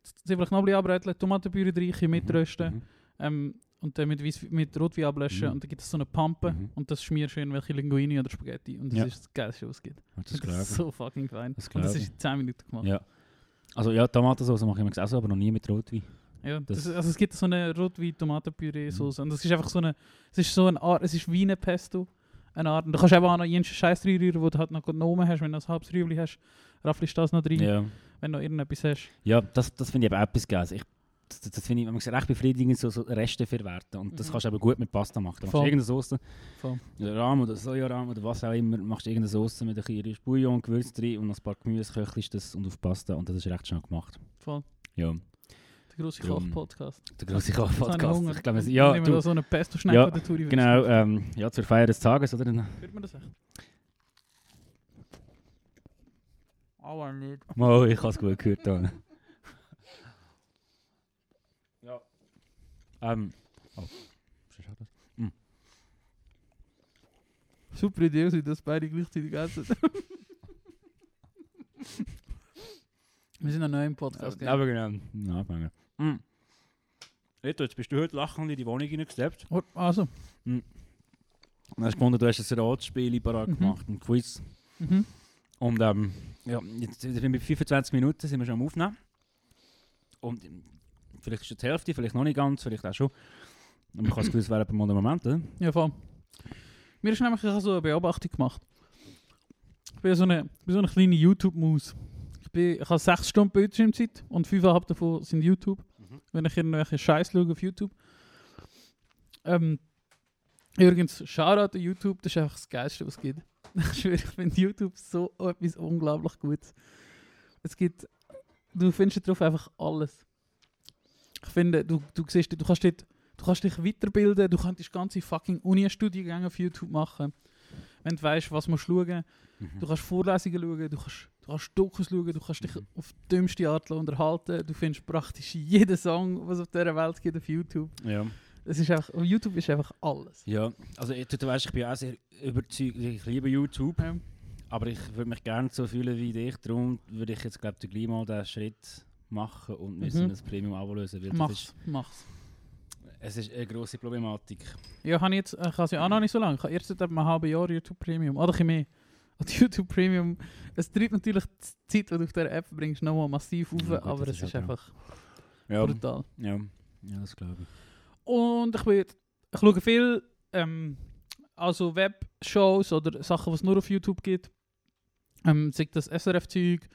Zwiebeln, Knoblauch anbröteln, Tomatenpüree reichen, mitrösten.
Mhm.
Ähm, und dann mit, Weiss, mit Rotwein ablöschen.
Mhm.
Und dann gibt es so eine Pampe.
Mhm.
Und das schmierst du in welche Linguini oder Spaghetti. Und das
Ja.
ist das Geilste, was es gibt.
Das
Das, ist so fucking fein.
Das
Und das ist in 10 Minuten gemacht.
Ja. Also ja, Tomatensauce mache ich immer auch so, aber noch nie mit Rotwein.
Ja,
Das-
das, also es gibt so eine Rotwein-Tomatenpüree-Sauce und das ist einfach so eine, es ist so eine Art, es ist wie eine Pesto, eine Art. Und du kannst eben auch noch jeden Scheiß reinrühren, wo du halt noch genommen hast, wenn du ein halbes Rüebli hast, rafflest das noch rein,
Ja,
wenn du noch irgendetwas hast.
ja das, das finde ich aber auch etwas geil. Ich, das, das finde ich, man recht befriedigend, so, so Reste verwerten. Und das
Mhm.
kannst du aber gut mit Pasta machen. Du machst irgendeine Soße, oder Rahm oder Sojarahm oder was auch immer, machst irgendeine Soße mit ein bisschen Bouillon, Gewürz drin und ein paar Gemüse, köchelst das und auf Pasta und das ist recht schnell gemacht.
Voll.
Ja,
Der grosse
Ja.
Koch-Podcast.
der
ich
Koch-Podcast. Ich glaube, ja,
nehmen wir so eine Pesto-Schnecke
Ja,
oder Touri.
genau, ähm, ja, zur Feier des Tages, oder?
Hört man das echt? Aber nicht.
Oh, ich habe es gut gehört. Da. Ähm, oh, das?
Super Idee, dass wir das beide gleichzeitig essen. wir sind noch neu im Podcast. gell?
Aber genau, na, anfangen. Mm. Eto, jetzt bist du heute lachend in die Wohnung hineingesteppt
Oh, Also.
und hast gefunden, du hast ein Ratspiel parat
Mhm.
gemacht, ein Quiz.
Mhm.
Und ähm, ja, jetzt sind wir bei 25 Minuten sind wir schon am Aufnehmen. Und ähm, vielleicht ist es die Hälfte, vielleicht noch nicht ganz, vielleicht auch schon. Und man kann das Quiz wäre der Moment, oder?
Ja, voll. Mir ist nämlich so eine Beobachtung gemacht. Ich bin so eine, bin so eine kleine YouTube-Maus. Ich, bin- ich habe sechs Stunden Bildschirmzeit und fünfeinhalb davon sind YouTube.
Mhm.
Wenn ich irgendwelche Scheiß schaue auf YouTube. Ähm, übrigens, Shoutout an YouTube, das ist einfach das Geilste, was es gibt. Ich schwöre, ich finde YouTube so etwas unglaublich Gutes. Es gibt, du findest darauf einfach alles. Ich finde, du, du siehst, du kannst dort Du kannst dich weiterbilden, du könntest ganze fucking Uni-Studiengänge auf YouTube machen. Wenn du weißt, was du schauen
Mhm.
Du kannst Vorlesungen schauen, du kannst, du kannst Dokus schauen, du kannst dich auf die dümmste Art unterhalten. Du findest praktisch jeden Song, was auf dieser Welt gibt, auf YouTube.
Ja.
Es ist einfach, auf YouTube ist einfach alles.
ja, also ich, du weißt, ich bin auch sehr überzeugt, ich liebe YouTube,
Ja.
aber ich würde mich gerne so fühlen wie dich, darum würde ich jetzt glaube ich gleich mal den Schritt machen und so
Mhm.
ein Premium-Abo lösen, weil das
Mach's,
ist,
mach's.
Es ist eine grosse Problematik.
Ja, habe ich jetzt, ich habe es ja auch noch nicht so lange. Ich habe erst seit einem halben Jahr YouTube Premium. Oder ein mehr. Und YouTube Premium, es treibt natürlich die Zeit, die du auf dieser App bringst, nochmal massiv auf,
Ja, gut,
aber es
ist
ist
halt,
einfach
Ja,
brutal.
ja, ja das glaube ich.
Und ich, bin, ich schaue viel ähm, also Webshows oder Sachen, die es nur auf YouTube gibt. Ähm, sei das SRF-Zeug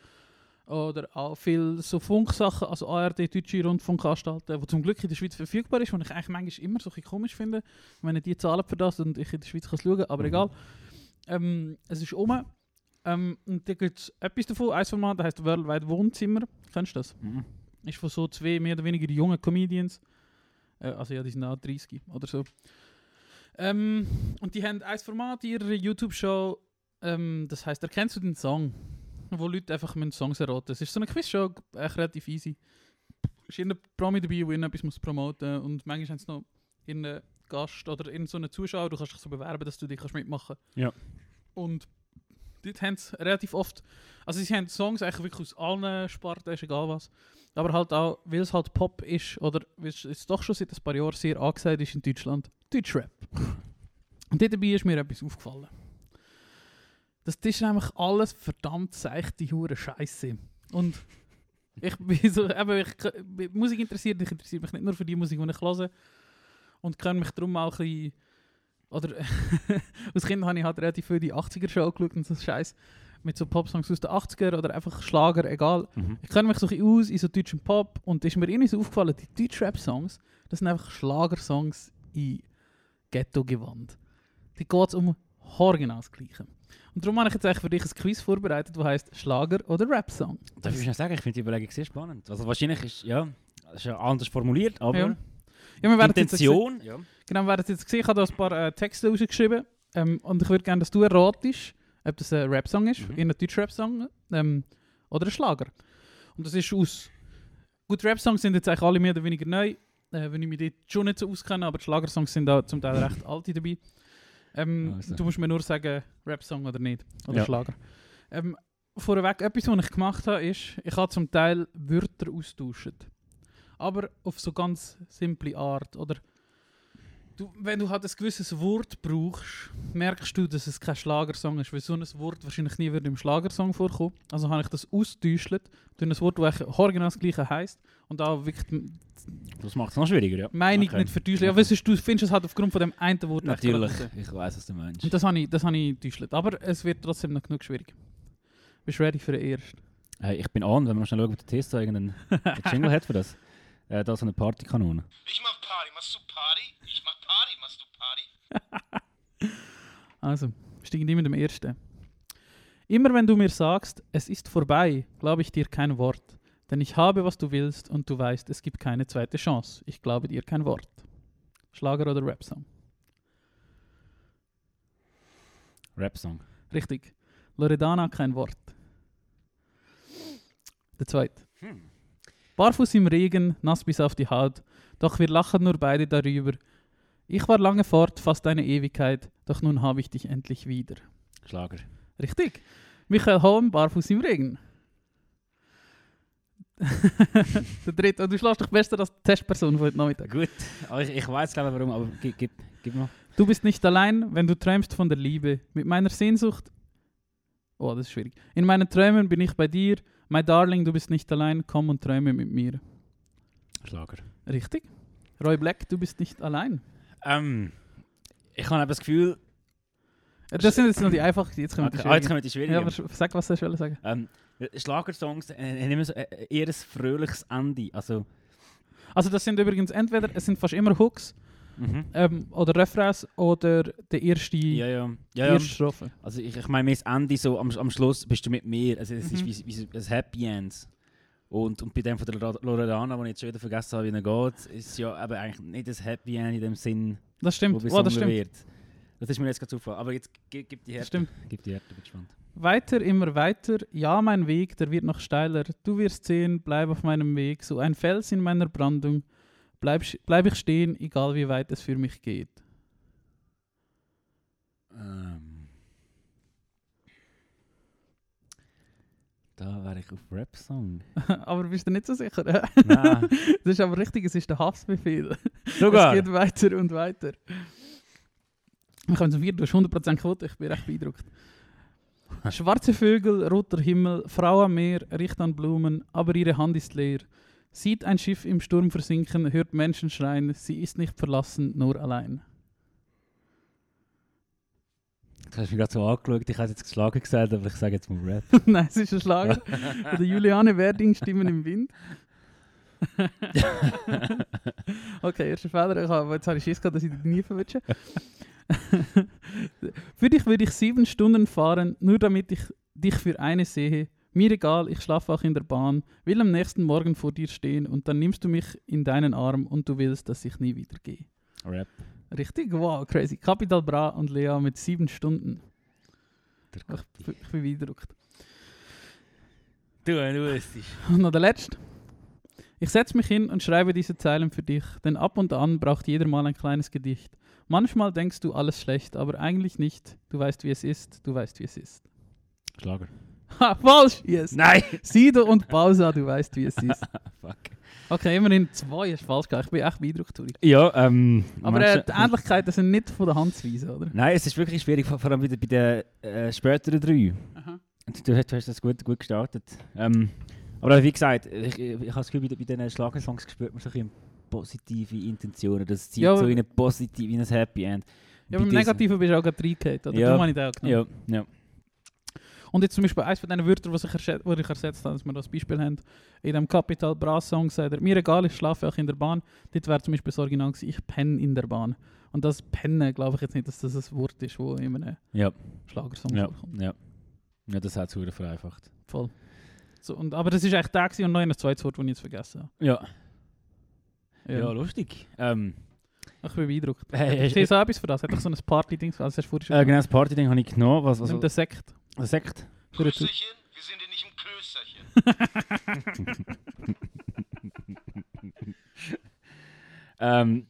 oder auch viel so Funksachen, also ARD, deutsche Rundfunkanstalten, die zum Glück in der Schweiz verfügbar ist, was ich eigentlich manchmal immer so ein bisschen komisch finde, wenn ich die zahlen für das und ich in der Schweiz kann schauen aber
Mhm.
egal. Ähm, es ist um. Ähm, und da gibt es etwas davon, ein Format, das heißt Worldwide Wohnzimmer. Kennst du das?
Mhm.
ist von so zwei mehr oder weniger jungen Comedians. Äh, also ja, die sind auch 30 oder so. Ähm, und die haben ein Format in ihrer YouTube-Show, ähm, das heißt, erkennst du den Song? Wo Leute einfach müssen Songs erraten. Es ist so eine Quizshow, echt relativ easy. Es ist irgendein Promi dabei, der irgendetwas muss promoten und manchmal haben sie noch irgendeinen Gast oder irgendeinen so Zuschauer, du kannst dich so bewerben, dass du dich kannst mitmachen
Ja.
Und dort haben sie relativ oft, also sie haben Songs eigentlich wirklich aus allen Sparten, ist egal was. Aber halt auch, weil es halt Pop ist, oder weil es jetzt doch schon seit ein paar Jahren sehr angesagt ist in Deutschland, Deutschrap. Und dort dabei ist mir etwas aufgefallen. Das ist nämlich alles verdammt seichte hure Scheiße. Und ich bin so, eben, ich, Musik interessiert, ich interessiere mich nicht nur für die Musik, die ich höre. Und kann mich darum auch ein bisschen, oder als Kind habe ich halt relativ viel die 80er-Show geschaut und so Scheiß mit so Popsongs aus den 80er oder einfach Schlager, egal.
Mhm.
Ich kenne mich so ein aus in so deutschem Pop und ist mir irgendwie so aufgefallen, die Deutsch-Rap-Songs, das sind einfach Schlagersongs in Ghetto-Gewand. Die geht es um original das Gleiche. Und darum habe ich jetzt eigentlich für dich ein Quiz vorbereitet, das heißt Schlager oder Rap-Song.
Darf ich noch sagen, ich finde die Überlegung sehr spannend. Also wahrscheinlich ist, ja, ist ja anders formuliert, aber
Ja. Ja, wir werden es jetzt
Intention, ja.
Genau, wir werden es jetzt gesehen. Ich habe da ein paar äh, Texte rausgeschrieben. Ähm, und ich würde gerne, dass du erratest, ob das ein Rap-Song ist,
Mhm.
in ein Deutsch-Rap-Song ähm, oder ein Schlager. Und das ist aus. Gut, Rap-Songs sind jetzt eigentlich alle mehr oder weniger neu, äh, wenn ich mich dort schon nicht so auskenne, aber Schlagersongs sind da zum Teil recht alte dabei. Ähm,
Also.
Du musst mir nur sagen, Rap-Song oder nicht. Oder
Ja.
Schlager. Ähm, vorweg, etwas, was ich gemacht habe, ist, ich habe zum Teil Wörter austauscht. Aber auf so ganz simple Art. Oder du, wenn du halt ein gewisses Wort brauchst, merkst du, dass es kein Schlagersong ist, weil so ein Wort wahrscheinlich nie würde im Schlagersong vorkommen. Also habe ich das austauscht durch ein Wort, das original das gleiche heisst. Und da wirklich
Das macht es noch schwieriger, ja.
Meinung
Okay.
nicht vertäuschen. Ja, weißt du, du findest es halt aufgrund von dem einen Wort
Natürlich, ich weiß, was du meinst.
Und das habe ich, das habe ich getäuscht. Aber es wird trotzdem noch genug schwierig. Bist du ready für den ersten?
Hey, ich bin an, wenn wir schnell schauen, ob der Test irgendeinen einen Jingle hat für das. Äh, da so eine Partykanone.
Ich mach Party, machst du Party? Ich mach Party, machst du Party?
Also, steigen die mit dem ersten. Immer wenn du mir sagst, es ist vorbei, glaube ich dir kein Wort. Denn ich habe, was du willst und du weißt, es gibt keine zweite Chance. Ich glaube dir kein Wort. Schlager oder Rap-Song?
Rap-Song.
Richtig. Loredana, kein Wort. Der zweite.
Hm.
Barfuß im Regen, nass bis auf die Haut. doch wir lachen nur beide darüber. Ich war lange fort, fast eine Ewigkeit, doch nun habe ich dich endlich wieder.
Schlager.
Richtig. Michael Holm, Barfuß im Regen. Der dritte, und du schlägst dich besser als die Testperson von heute Nachmittag.
Gut. Aber ich, ich weiß glaube warum, aber gib, gib, gib mal.
Du bist nicht allein, wenn du träumst von der Liebe. Mit meiner Sehnsucht. Oh, das ist schwierig. In meinen Träumen bin ich bei dir. My Darling, du bist nicht allein. Komm und träume mit mir.
Schlager.
Richtig. Roy Black, du bist nicht allein.
Ähm, ich habe das Gefühl,
Das sind jetzt noch die einfachen. Jetzt kommen
okay,
die
jetzt
schwierigen.
kommen die schwierigen.
Ja, aber sag, was du sagen.
ähm, Schlagersongs äh, haben immer so, äh, eher ein fröhliches Ende. Also,
Also das sind übrigens entweder, es sind fast immer Hooks
mhm.
ähm, oder Refrains oder der erste,
ja, ja. ja, ja.
erste Strophe.
Also ich, ich meine, das Ende so, am, am Schluss bist du mit mir. Also es ist
Mhm.
wie, wie so ein Happy End. Und, und bei dem von der Loredana, wo ich jetzt schon wieder vergessen habe, wie er geht, ist ja eben eigentlich nicht das Happy End in dem Sinn,
Das
wo
stimmt. Oh,
besungen
das stimmt.
wird. Das ist mir jetzt gerade zufall. Aber jetzt gib, gib die
Das
Härte.
stimmt.
Gib die Härte, bin gespannt.
Weiter, immer weiter. Ja, mein Weg, der wird noch steiler. Du wirst sehen, bleib auf meinem Weg. So ein Fels in meiner Brandung. Bleib, bleib ich stehen, egal wie weit es für mich geht.
Ähm. Da wäre ich auf Rap-Song.
aber bist du nicht so sicher? das
Nein,
ist aber richtig, es ist der Haftbefehl.
sogar.
Es geht weiter und weiter. Wir kommen zum vierten, du hast 100% Quote, ich bin recht beeindruckt. Schwarze Vögel, roter Himmel, Frau am Meer, riecht an Blumen, aber ihre Hand ist leer. Sieht ein Schiff im Sturm versinken, hört Menschen schreien, sie ist nicht verlassen, nur allein.
Du hast mich gerade so angeschaut, ich hätte jetzt geschlagen gesagt, aber ich sage jetzt mal Rap.
Nein, es ist ein Schlager. Von der Juliane Werding, Stimmen im Wind. okay, erster Fehler. Habe, jetzt habe ich Schiss gehabt, dass ich dich nie verwünsche. für dich würde ich sieben Stunden fahren, nur damit ich dich für eine sehe. Mir egal, ich schlafe auch in der Bahn, will am nächsten Morgen vor dir stehen und dann nimmst du mich in deinen Arm und du willst, dass ich nie wieder gehe.
Rap.
Richtig? Wow, crazy. Capital Bra und Lea mit sieben Stunden. Ich, ich bin beeindruckt.
Du, du wüsstest.
Und noch der letzte. Ich setze mich hin und schreibe diese Zeilen für dich, denn ab und an braucht jeder mal ein kleines Gedicht. Manchmal denkst du alles schlecht, aber eigentlich nicht. Du weißt, wie es ist, du weißt, wie es ist.
Schlager.
Ha, falsch! Yes!
Nein!
Sido und Pausa, du weißt, wie es ist.
Fuck.
Okay, immerhin zwei ist falsch gegangen. Ich bin echt beeindruckt, Turi.
Ja, ähm.
Aber äh, die Ähnlichkeiten sind nicht von der Hand zu weisen, oder?
Nein, es ist wirklich schwierig, vor allem wieder bei den äh, späteren drei.
Aha.
Du, hast- du hast das gut, gut gestartet. Ähm, aber wie gesagt, ich, ich, ich habe das Gefühl, bei, bei diesen Schlagersongs spürt man so ein bisschen positive Intentionen. Das zieht
Ja,
so in ein positiv, in ein Happy End.
Ja,
Bei
beim Negativen bist du auch gerade reingehauen, oder?
Ja.
Darum habe ich den auch genommen.
Ja, ja.
Und jetzt zum Beispiel eines von diesen Wörtern, die ich, erset- ich ersetzt habe, dass wir das Beispiel haben. In dem Capital Bra Song sagt er, mir egal, ich schlafe auch in der Bahn. Dort wäre zum Beispiel das Original gewesen, ich penne in der Bahn. Und das Pennen glaube ich jetzt nicht, dass das ein Wort ist, das in einem
Ja,
Schlagersong
ja,
vorkommt.
ja. Ja, das hat es vereinfacht.
Voll. So, und, aber das ist echt der und noch ein zweites Wort, das ich jetzt vergessen habe.
ja,
Ja.
lustig. Ähm,
Ich bin beeindruckt.
hey,
Hast du so etwas für das? Hat doch so ein Party-Ding? Also hast du vorhin schon
äh, genau, das Party-Ding habe ich genommen. Was, was,
Nimm den Sekt.
was Sekt?
Prösterchen, wir sind ja nicht im Klösterchen.
Ähm,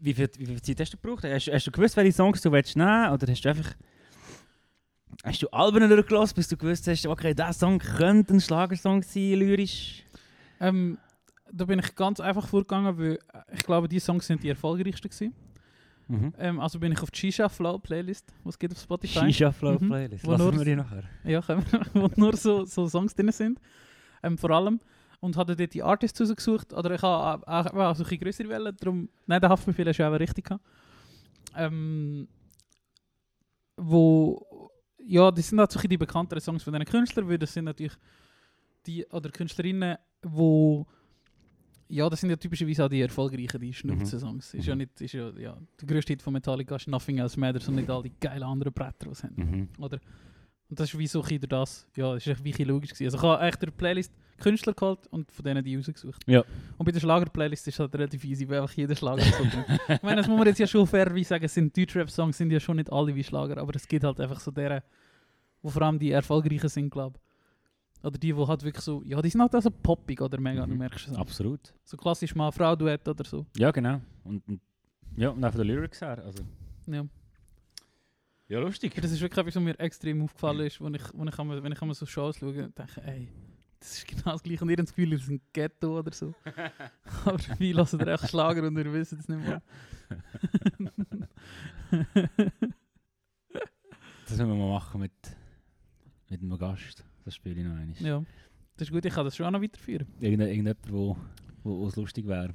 wie, viel, wie viel Zeit hast du gebraucht? Hast, hast du gewusst, welche Songs du willst nehmen Oder hast du einfach... Hast du Alben durchgelassen, bis du gewusst hast, okay, dieser Song könnte ein Schlagersong sein, lyrisch?
Ähm, da bin ich ganz einfach vorgegangen, weil äh, ich glaube, die Songs sind die erfolgreichsten gewesen.
Mhm.
Ähm, also bin ich auf die Shisha Flow Playlist, was gibt auf Spotify.
Shisha Flow
Mhm.
Playlist.
Wo
Lassen
nur-
wir die nachher.
Ja, wo nur so, so Songs drin sind. Ähm, vor allem. Und hatte dort die Artists rausgesucht. Oder ich habe auch, auch, auch so ein größere Wellen. Darum, nein, der Haftbefehl hast du auch richtig gehabt. Ähm, wo, ja, das sind halt so die bekannteren Songs von diesen Künstlern, weil das sind natürlich die, oder Künstlerinnen, wo, ja, das sind ja typischerweise auch die erfolgreichen, die Schnulzen-Songs. Ist ja
Mhm.
nicht, ist ja, ja, der grösste Hit von Metallica ist Nothing Else Matters und nicht all die geilen anderen Bretter, die sie haben.
Mhm.
Oder, und das ist wie so ein das, ja, das ist echt logisch gewesen. Also ich habe echt der Playlist Künstler geholt und von denen die rausgesucht.
Ja.
Und bei der Schlager-Playlist ist halt relativ easy, weil einfach jeder Schlager so. Ich meine, das muss man jetzt ja schon fair wie sagen, sind Deutschrap-Songs, sind ja schon nicht alle wie Schlager, aber es gibt halt einfach so deren, wo vor allem die erfolgreichen sind, glaube Oder die, die halt wirklich so, ja, die sind halt auch so poppig oder mega, du
Mhm.
merkst es.
Absolut.
So klassisch Mann-Frau-Duett oder so.
Ja, genau. Und, und, ja, und auch von den Lyrics her. Also,
Ja.
ja, lustig.
Das ist wirklich etwas, was mir extrem aufgefallen ist, wenn ich, wenn ich, einmal- wenn ich einmal so Shows schaue und denke, ey, das ist genau das gleiche. Und ihr habt das Gefühl, ihr seid ein Ghetto oder so. Aber wie lassen ihr echt Schlager und ihr wisst es nicht mehr.
Das müssen wir mal machen mit, mit einem Gast. Das spiele ich noch einmal.
ja, das ist gut, ich kann das schon auch noch weiterführen.
Irgende, irgendjemand, wo, wo, wo es lustig wäre.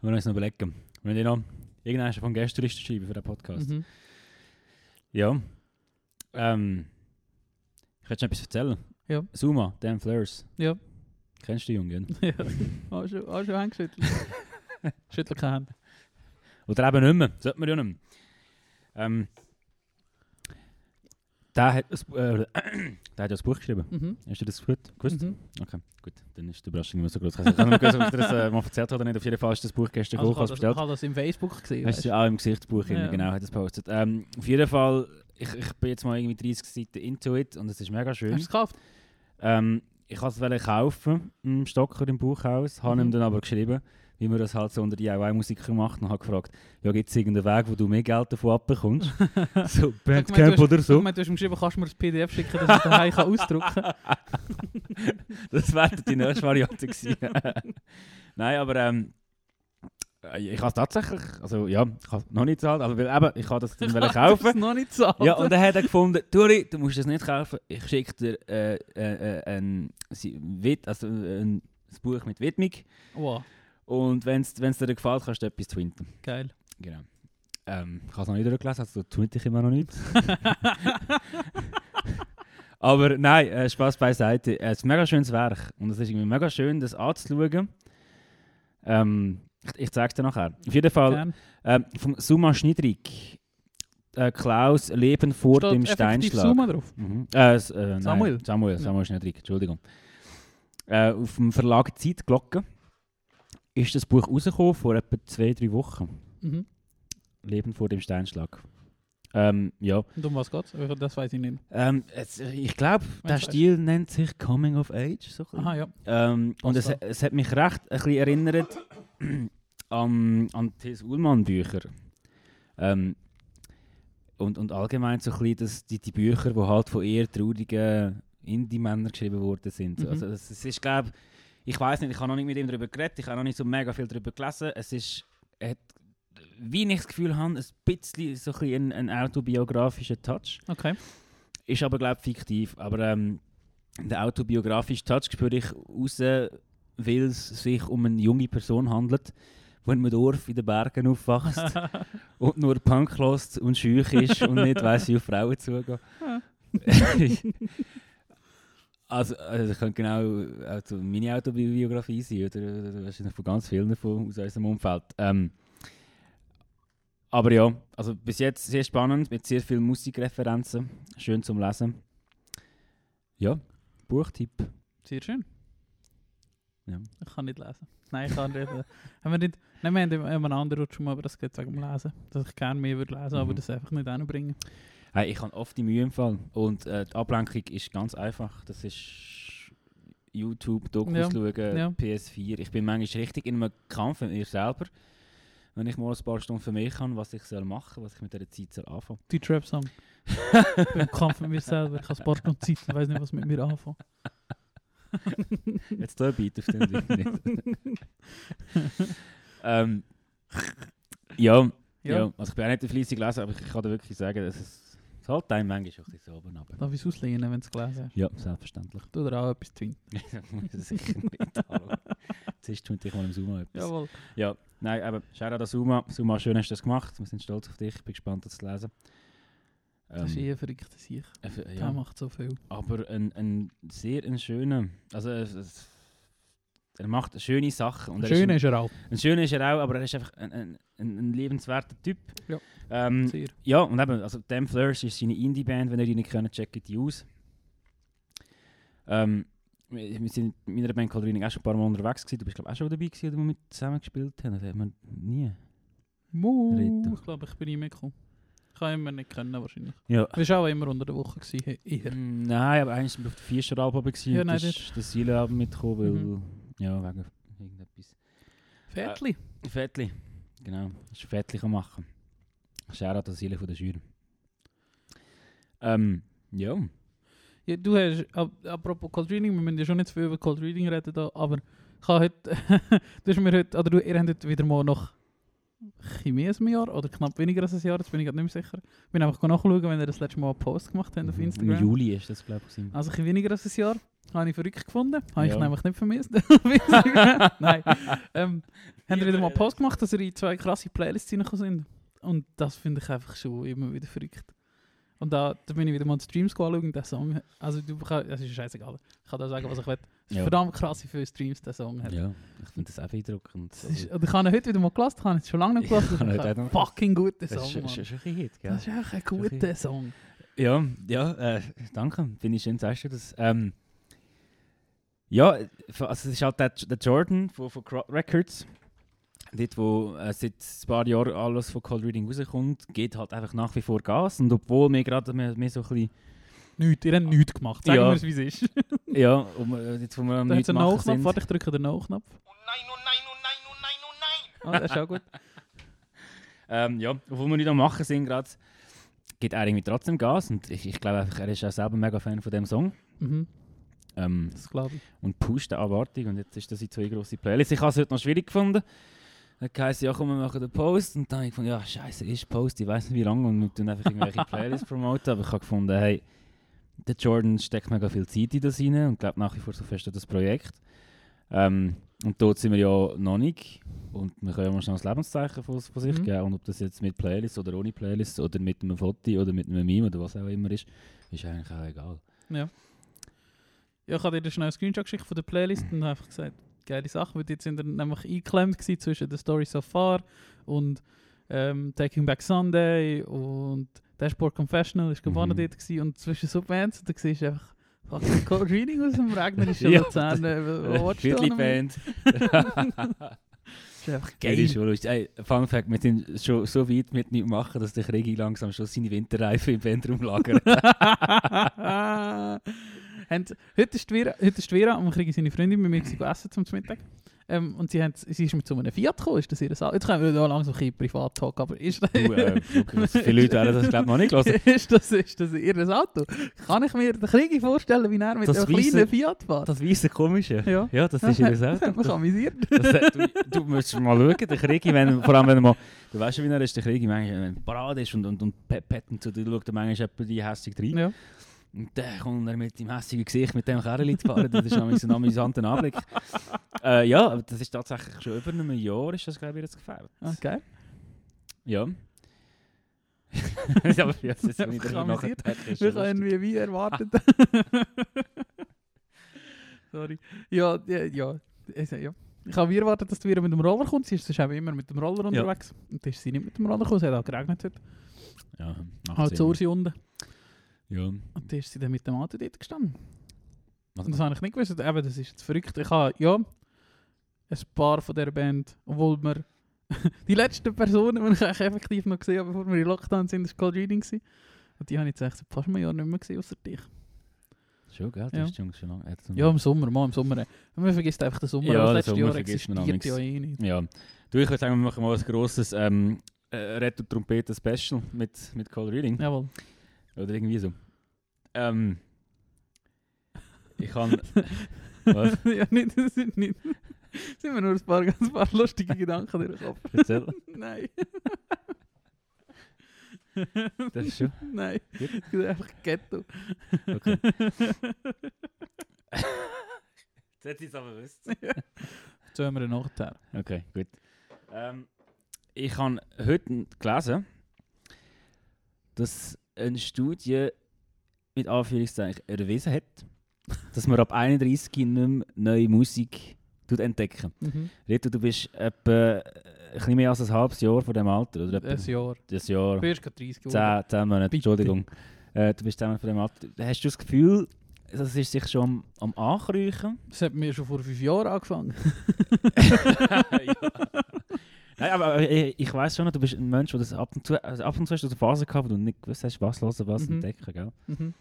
Wir müssen uns noch überlegen. Wenn ich noch irgendeinen von gestern schreiben für den Podcast.
Mhm.
Ja. Ähm, ich hätte schon etwas erzählen.
Ja.
Suma, Dan Fleurs.
Ja.
Kennst du den Jungen?
ja, auch schon, auch schon angeschüttelt. Schüttel keine Hände.
Oder eben nicht mehr. Sollte man ja nicht mehr. Ähm, der hat, Bu- äh, der hat ja ein Buch geschrieben.
Mhm.
Hast du das gut gewusst?
Mhm.
Okay, gut. Dann ist die Überraschung nicht mehr so groß. Ich kann nicht wissen, ob ich das äh, mal erzählt habe oder nicht. Auf jeden Fall ist das Buch gestern
Also, ich
als
das,
bestellt.
ich habe das im Facebook gesehen.
Hast
weißt
du auch im Gesichtsbuch
Ja.
genau, hat das postet. Ähm, auf jeden Fall, ich, ich bin jetzt mal irgendwie 30 Seiten into it und es ist mega schön.
Hast du es gekauft?
Ähm, ich wollte es kaufen im Stocker im Buchhaus, habe
Mhm.
ihm dann aber geschrieben, wie man das halt so unter DIY-Musiker macht und habe gefragt, ja gibt es irgendeinen Weg, wo du mehr Geld davon abbekommst? so
Ich
Bandcamp oder
So. Ich du hast geschrieben, kannst du mir das PDF schicken, dass ich daheim kann ausdrucken kann.
das wäre die nächste Variante gewesen. Nein, aber ähm, äh, ich habe es tatsächlich, also ja, ich habe es noch nicht gezahlt, aber weil, eben, ich habe das dann wollen
Das
kaufen.
noch nicht zahlen.
Ja, und dann hat er gefunden, Turi, du musst das nicht kaufen, ich schicke dir äh, äh, äh, ein, also ein, ein Buch mit Widmung
Wow,
und wenn es dir gefällt, kannst du etwas twinten.
geil.
Genau. Ähm, ich habe es noch nicht durchgelesen, also twinte ich immer noch nicht. Aber nein, äh, Spaß beiseite. Es ist ein mega schönes Werk und es ist irgendwie mega schön, das anzuschauen. Ähm, ich, ich zeige es dir nachher. Auf jeden Fall ähm, vom Suma Schniedrig. Äh, Klaus Leben vor
Steht
dem Steinschlag.
Summa drauf.
Mhm. Äh, s- äh, nein,
Samuel.
Samuel,
Ja.
Samuel Schniedrig, Entschuldigung. Äh, auf dem Verlag Zeitglocke ist das Buch rausgekommen vor etwa zwei, drei Wochen.
Mhm.
Leben vor dem Steinschlag. Ähm, ja.
Und um was geht's? Ich- Das weiß ich nicht.
Ähm, es, ich glaube, der Stil nennt sich Coming of Age. So.
Aha, ja.
Ähm, und es, es hat mich recht ein bisschen erinnert an, an T.S. Ullmann-Bücher. Ähm, und, und allgemein so ein bisschen das, die, die Bücher, die halt von eher traurigen Indie-Männern geschrieben worden sind.
Mhm.
Also es, es ist, glaube ich, weiß nicht, ich habe noch nicht mit ihm darüber geredet, ich habe noch nicht so mega viel darüber gelesen. Es ist, hat, wie ich das Gefühl habe, ein bisschen so ein, ein, autobiografischer Touch.
Okay.
Ist aber, glaube ich, fiktiv. Aber ähm, der autobiografische Touch spüre ich raus, weil es sich um eine junge Person handelt, die in einem Dorf in den Bergen aufwächst und nur Punk hört und schüch ist und nicht weiss, wie auf Frauen zugehen. also, also, das könnte genau also meine Autobiografie sein, oder wahrscheinlich von ganz vielen von, aus unserem Umfeld. Ähm, aber ja, also bis jetzt sehr spannend, mit sehr vielen Musikreferenzen, schön zum Lesen. Ja, Buchtipp.
Sehr schön.
Ja.
Ich kann nicht lesen. Nein, ich kann nicht. haben wir nicht nein, wir haben einen anderen schon mal, aber das geht wegen dem Lesen. Dass ich gerne mehr würde lesen, aber
Mhm.
das einfach nicht hinbringen.
Hey, ich habe oft die Mühe im Fall. Und äh, die Ablenkung ist ganz einfach. Das ist YouTube, Dokus
Ja,
schauen,
ja.
PS4. Ich bin manchmal richtig in einem Kampf mit mir selber. Wenn ich mal ein paar Stunden für mich habe, was ich soll machen was ich mit dieser Zeit soll anfangen
Die Trap-Song. Im Kampf mit mir selber. Ich habe ein paar Stunden Zeit, ich weiß nicht, was mit mir anfangen.
Jetzt da ein Beat auf dem Ding nicht. ähm, ja, ja. also ich bin auch nicht der fleissig lesen, aber ich kann dir wirklich sagen, dass es, es halt einem manchmal auch ein bisschen oben runter.
Darf ich es auslehnen, wenn du es gelesen hast?
Ja, selbstverständlich.
Du dir auch etwas twin.
Sicher nicht. Hallo. Zuerst tue ich mal im Zoom etwas.
Jawohl.
Ja, nein, aber schau an Suma. Suma, schön hast du das gemacht. Wir sind stolz auf dich. Ich bin gespannt, das zu lesen.
Das ist
Ähm,
eh ein verrückter Sieg.
äh, f-
Der
ja,
macht so viel.
aber ein, ein sehr ein schöner. Also, es, er macht schöne Sachen. Und
Schön
ist
ist er auch.
ein, schöner ist er auch, aber er ist einfach ein, ein, ein, ein liebenswerter Typ.
Ja.
Ähm,
Sehr.
ja, und eben, also Damn Fleurs ist seine Indie-Band, wenn ihr nicht kennt, checkt die aus. Ähm, wir sind mit meiner Band Coloring auch schon ein paar Mal unterwegs gewesen. Du bist glaube auch schon dabei gewesen, als wir mit zusammen gespielt haben. Das hat man nie. Rita.
Ich glaube, ich bin nicht mitgekommen. Kann immer nicht können, wahrscheinlich.
Ja.
Wir waren auch immer unter der Woche. Gewesen, he- eher.
Mm, Nein, aber eigentlich sind wir auf der Vierster-Album gewesen.
Ja, nein,
das ist das Siele-Album mitgekommen, weil...
Mhm.
Ja, wegen irgendetwas.
Viertli.
Fettli. Genau, das ist Fettli kann machen. Shoutout an Siele von der Jury. Ähm, ja.
Ja, du hast, ap apropos Cold Reading, wir müssen ja schon nicht zu viel über Cold Reading reden da, aber ich habe heute, du hast mir heute, oder du, ihr habt heute wieder mal noch Chemie ein Jahr, oder knapp weniger als ein Jahr, jetzt bin ich gerade nicht mehr sicher. Ich bin einfach nachschauen, wenn ihr das letzte Mal einen Post gemacht habt auf
Im
Instagram.
Juli ist das, glaube ich.
Also ein bisschen weniger als ein Jahr. Habe ich verrückt gefunden. Habe ich
Ja.
nämlich nicht vermisst. Nein. Ähm, haben wir wieder mal einen Post gemacht, dass ihr in zwei krasse Playlists reingekommen sind. Und das finde ich einfach schon immer wieder verrückt. Und da, da bin ich wieder mal die Streams anschauen, der Song. Also du kannst, es ist scheißegal. Ich kann da sagen, was ich will. Es ist
Ja.
verdammt krass, wie viele Streams der Song hat.
Ja, ich finde das auch beeindruckend.
Das ist, und ich habe ihn heute wieder mal gelassen, ich habe ihn schon lange nicht gelassen.
Ich habe ihn
Das ist
heute
ein
auch noch
fucking guter
das
Song,
ist, ist,
Mann.
ist ein Hit, gell?
Das ist echt ein guter Song.
Ja, ja, äh, danke. Finde ich schön, sagst du das. Ähm, ja, also es ist halt der, der Jordan von, von Crowd Records. Dort, wo äh, seit ein paar Jahren alles von Cold Reading rauskommt, geht halt einfach nach wie vor Gas. Und obwohl wir gerade mehr, mehr so ein bisschen,
Nichts, ihr habt nichts gemacht. Sagen
Ja.
wir es, wie es ist.
ja, um, äh, jetzt, wo wir am nichts machen
No-Knopf.
sind.
Warte, ich drücke den No-Knopf.
Oh nein, oh nein, oh nein, oh nein, oh nein.
Ah, das ist auch gut.
Ähm, ja, obwohl wir nicht am Machen sind gerade, geht er irgendwie trotzdem Gas. Und ich, ich glaube einfach, er ist auch selber mega Fan von dem Song.
Mhm,
Ähm,
das glaube ich.
und pusht eine Erwartung. Und jetzt ist das in zwei grosse Playlists. Ich habe es heute noch schwierig gefunden. Dann heisst ja, komm, wir machen den Post. Und dann habe ich gefunden, ja, scheiße, ist Post, ich weiß nicht wie lange. Und wir tun einfach irgendwelche Playlists promoten. Aber ich habe gefunden, hey, der Jordan steckt mega viel Zeit in das rein und glaubt nach wie vor so fest an das Projekt. Ähm, und dort sind wir ja noch nicht. Und wir können ja mal schnell das Lebenszeichen von, von sich
Mhm.
geben. Und ob das jetzt mit Playlists oder ohne Playlists oder mit einem Foto oder mit einem Meme oder was auch immer ist, ist eigentlich auch egal.
Ja. Ja, ich habe dir schnell einen Screenshot geschickt von der Playlist und einfach gesagt, geile Sache, weil jetzt sind wir nämlich eingeklemmt gewesen zwischen The Story So Far und ähm, Taking Back Sunday und Dashboard Confessional ist gewonnen
Mhm.
dort gewesen und zwischen so Bands, da siehst du einfach fucking Cold Reading aus dem regnerischen
Ja,
Luzern. Äh?
Viertli-Band.
Das ist einfach
Geil. ist schon lustig. Ey, Fun Fact, wir sind schon so weit mit nicht machen, dass der Krieg langsam schon seine Winterreifen im Bandraum lagert.
Haben- heute ist Vera, heute ist Vera und kriegen seine Freundin mit mir essen zum Mittag. Ähm, und sie, haben, sie ist mit so einem Fiat gekommen, ist das ihr Sa Jetzt können wir da langsam ein bisschen Privat-Talk, aber ist das,
du, äh, viele Leute werden das glaube ich noch nicht hören.
ist, das, ist das ihr Auto? Kann ich mir den Krieg vorstellen, wie er mit
Das
einem
weisse-
kleinen Fiat fährt?
Das weisse Komische.
Ja.
Ja, das ist ihr
Das
Auto.
hat mich amüsiert.
Das, du, du musst mal schauen, der Krieg, wenn, vor allem wenn er mal, du weißt ja, wie er ist, der Krieg, manchmal, wenn er parat ist und, und, und pet, pet und so, du schaust manchmal die hässlich rein.
Ja.
Und dann kommt er mit dem hässigen Gesicht mit dem Kerl zu fahren. Das ist nämlich so ein amüsanter Anblick. äh, ja, aber das ist tatsächlich schon über einem Jahr, ist das, glaube ich, jetzt gefällt.
Okay.
Ja. ja, aber jetzt ist es wieder nachgedacht.
Wir
lustig.
irgendwie wie erwartet. Sorry. Ja, ja, ja. Ich, ja. ich habe wie erwartet, dass du wieder mit dem Roller kommst. Sie ist sonst immer mit dem Roller
Ja.
unterwegs. Und dann ist sie nicht mit dem Roller gekommen. Es hat auch geregnet heute.
Ja,
Halt so unten.
Ja.
Und dann ist sie dann mit dem Auto dort gestanden.
Was-
Und das habe ich nicht gewusst. Eben, das ist jetzt verrückt. Ich habe, ja, ein paar von dieser Band, obwohl wir die letzten Personen, die ich eigentlich effektiv noch gesehen habe, bevor wir in Lockdown sind, war Cold Reading. Und die habe ich jetzt echt seit fast einem Jahr nicht mehr gesehen, außer dich.
Schon, gell? Das
Ja.
ist schon, schon lange.
Ja, im Sommer, mal im Sommer. Man vergisst einfach den Sommer.
Ja,
das letzte
Sommer
Jahr existiert ja eh nicht.
Ja. Du, ich würde sagen, wir machen mal ein grosses ähm, äh, Retro-Trompeten-Special mit, mit Call Reading.
Jawohl.
Oder irgendwie so. Ähm, ich kann. Was?
ja, nicht, das sind nicht. sind mir nur ein paar ganz paar lustige Gedanken durch den Kopf.
Erzähl.
Nein.
Das ist schon.
Nein.
Gut.
Es gibt einfach Ghetto.
Okay. Jetzt hätte ich es aber gewusst.
Jetzt hören wir nachher.
Okay, gut. Ähm, ich habe heute gelesen, dass eine Studie mit Anführungszeichen erwiesen hat, dass man ab 31 nicht mehr neue Musik entdecken.
Mhm.
Rito, du bist etwa ein mehr als ein halbes Jahr von dem Alter, oder?
Ein Jahr.
Das Jahr.
Du bist gerade 30 geworden.
10, 10 Monate,
Bitte.
Entschuldigung. Äh, du bist 10 Monate von dem Alter. Hast du das Gefühl, das ist sich schon am, am Ankreuchen?
Das hat mir schon vor fünf Jahren angefangen.
ja. Nein, aber äh, ich, ich weiß schon, du bist ein Mensch, der das ab und zu, also ab und zu hast du eine Phase gehabt, wo du nicht gewusst hast, was hören, was
Mhm.
entdecken, gell?
Mhm.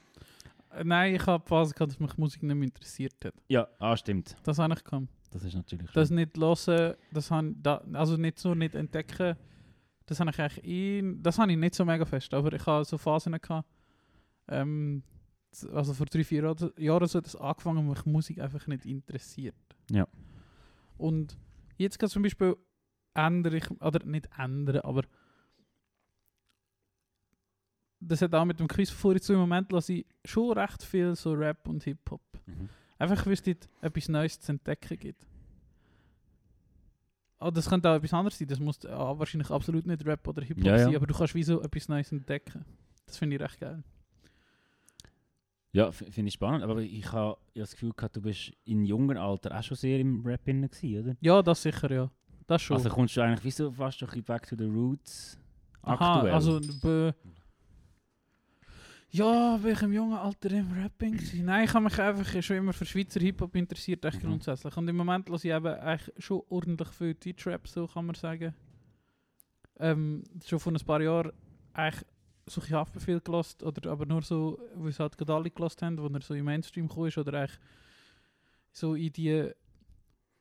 Äh, Nein, ich habe die Phase gehabt, dass mich Musik nicht mehr interessiert hat.
Ja, ah, stimmt.
Das habe ich gehabt.
Das ist natürlich
Das
schon-
nicht hören, das han, da, also nicht so nicht entdecken, das habe ich eigentlich eh, das habe ich nicht so mega fest, aber ich habe so Phasen gehabt, ähm, also vor drei, vier Jahren so hat das angefangen, mich Musik einfach nicht interessiert.
Ja.
Und jetzt kann zum Beispiel ändere ich, oder nicht ändern, aber das hat auch mit dem Quiz vorhin zu im Moment lasse ich schon recht viel so Rap und Hip-Hop.
Mhm.
Einfach, weil es dort etwas Neues zu entdecken gibt. Oh, das könnte auch etwas anderes sein. Das muss ah, wahrscheinlich absolut nicht Rap oder Hip-Hop
Ja, ja.
sein, aber du kannst wie so etwas Neues entdecken. Das finde ich recht geil.
Ja, finde ich spannend, aber ich habe ja das Gefühl gehabt, du bist in jungen Alter auch schon sehr im Rap drin oder?
Ja, das sicher, ja. Das schon.
Also kommst du eigentlich wie so fast ein bisschen back to the roots
Aha,
aktuell?
also be ja, bin ich im jungen Alter im Rapping gewesen? Nein, ich habe mich einfach schon immer für Schweizer Hip-Hop interessiert, echt
Mhm.
grundsätzlich. Und im Moment lasse ich eben eigentlich schon ordentlich viel Deutschrap, so kann man sagen. Ähm, schon vor ein paar Jahren eigentlich so ein Haftbefehl gelost oder aber nur so, wie es halt gerade alle gelost haben, wo er so im Mainstream gekommen ist oder eigentlich so in die,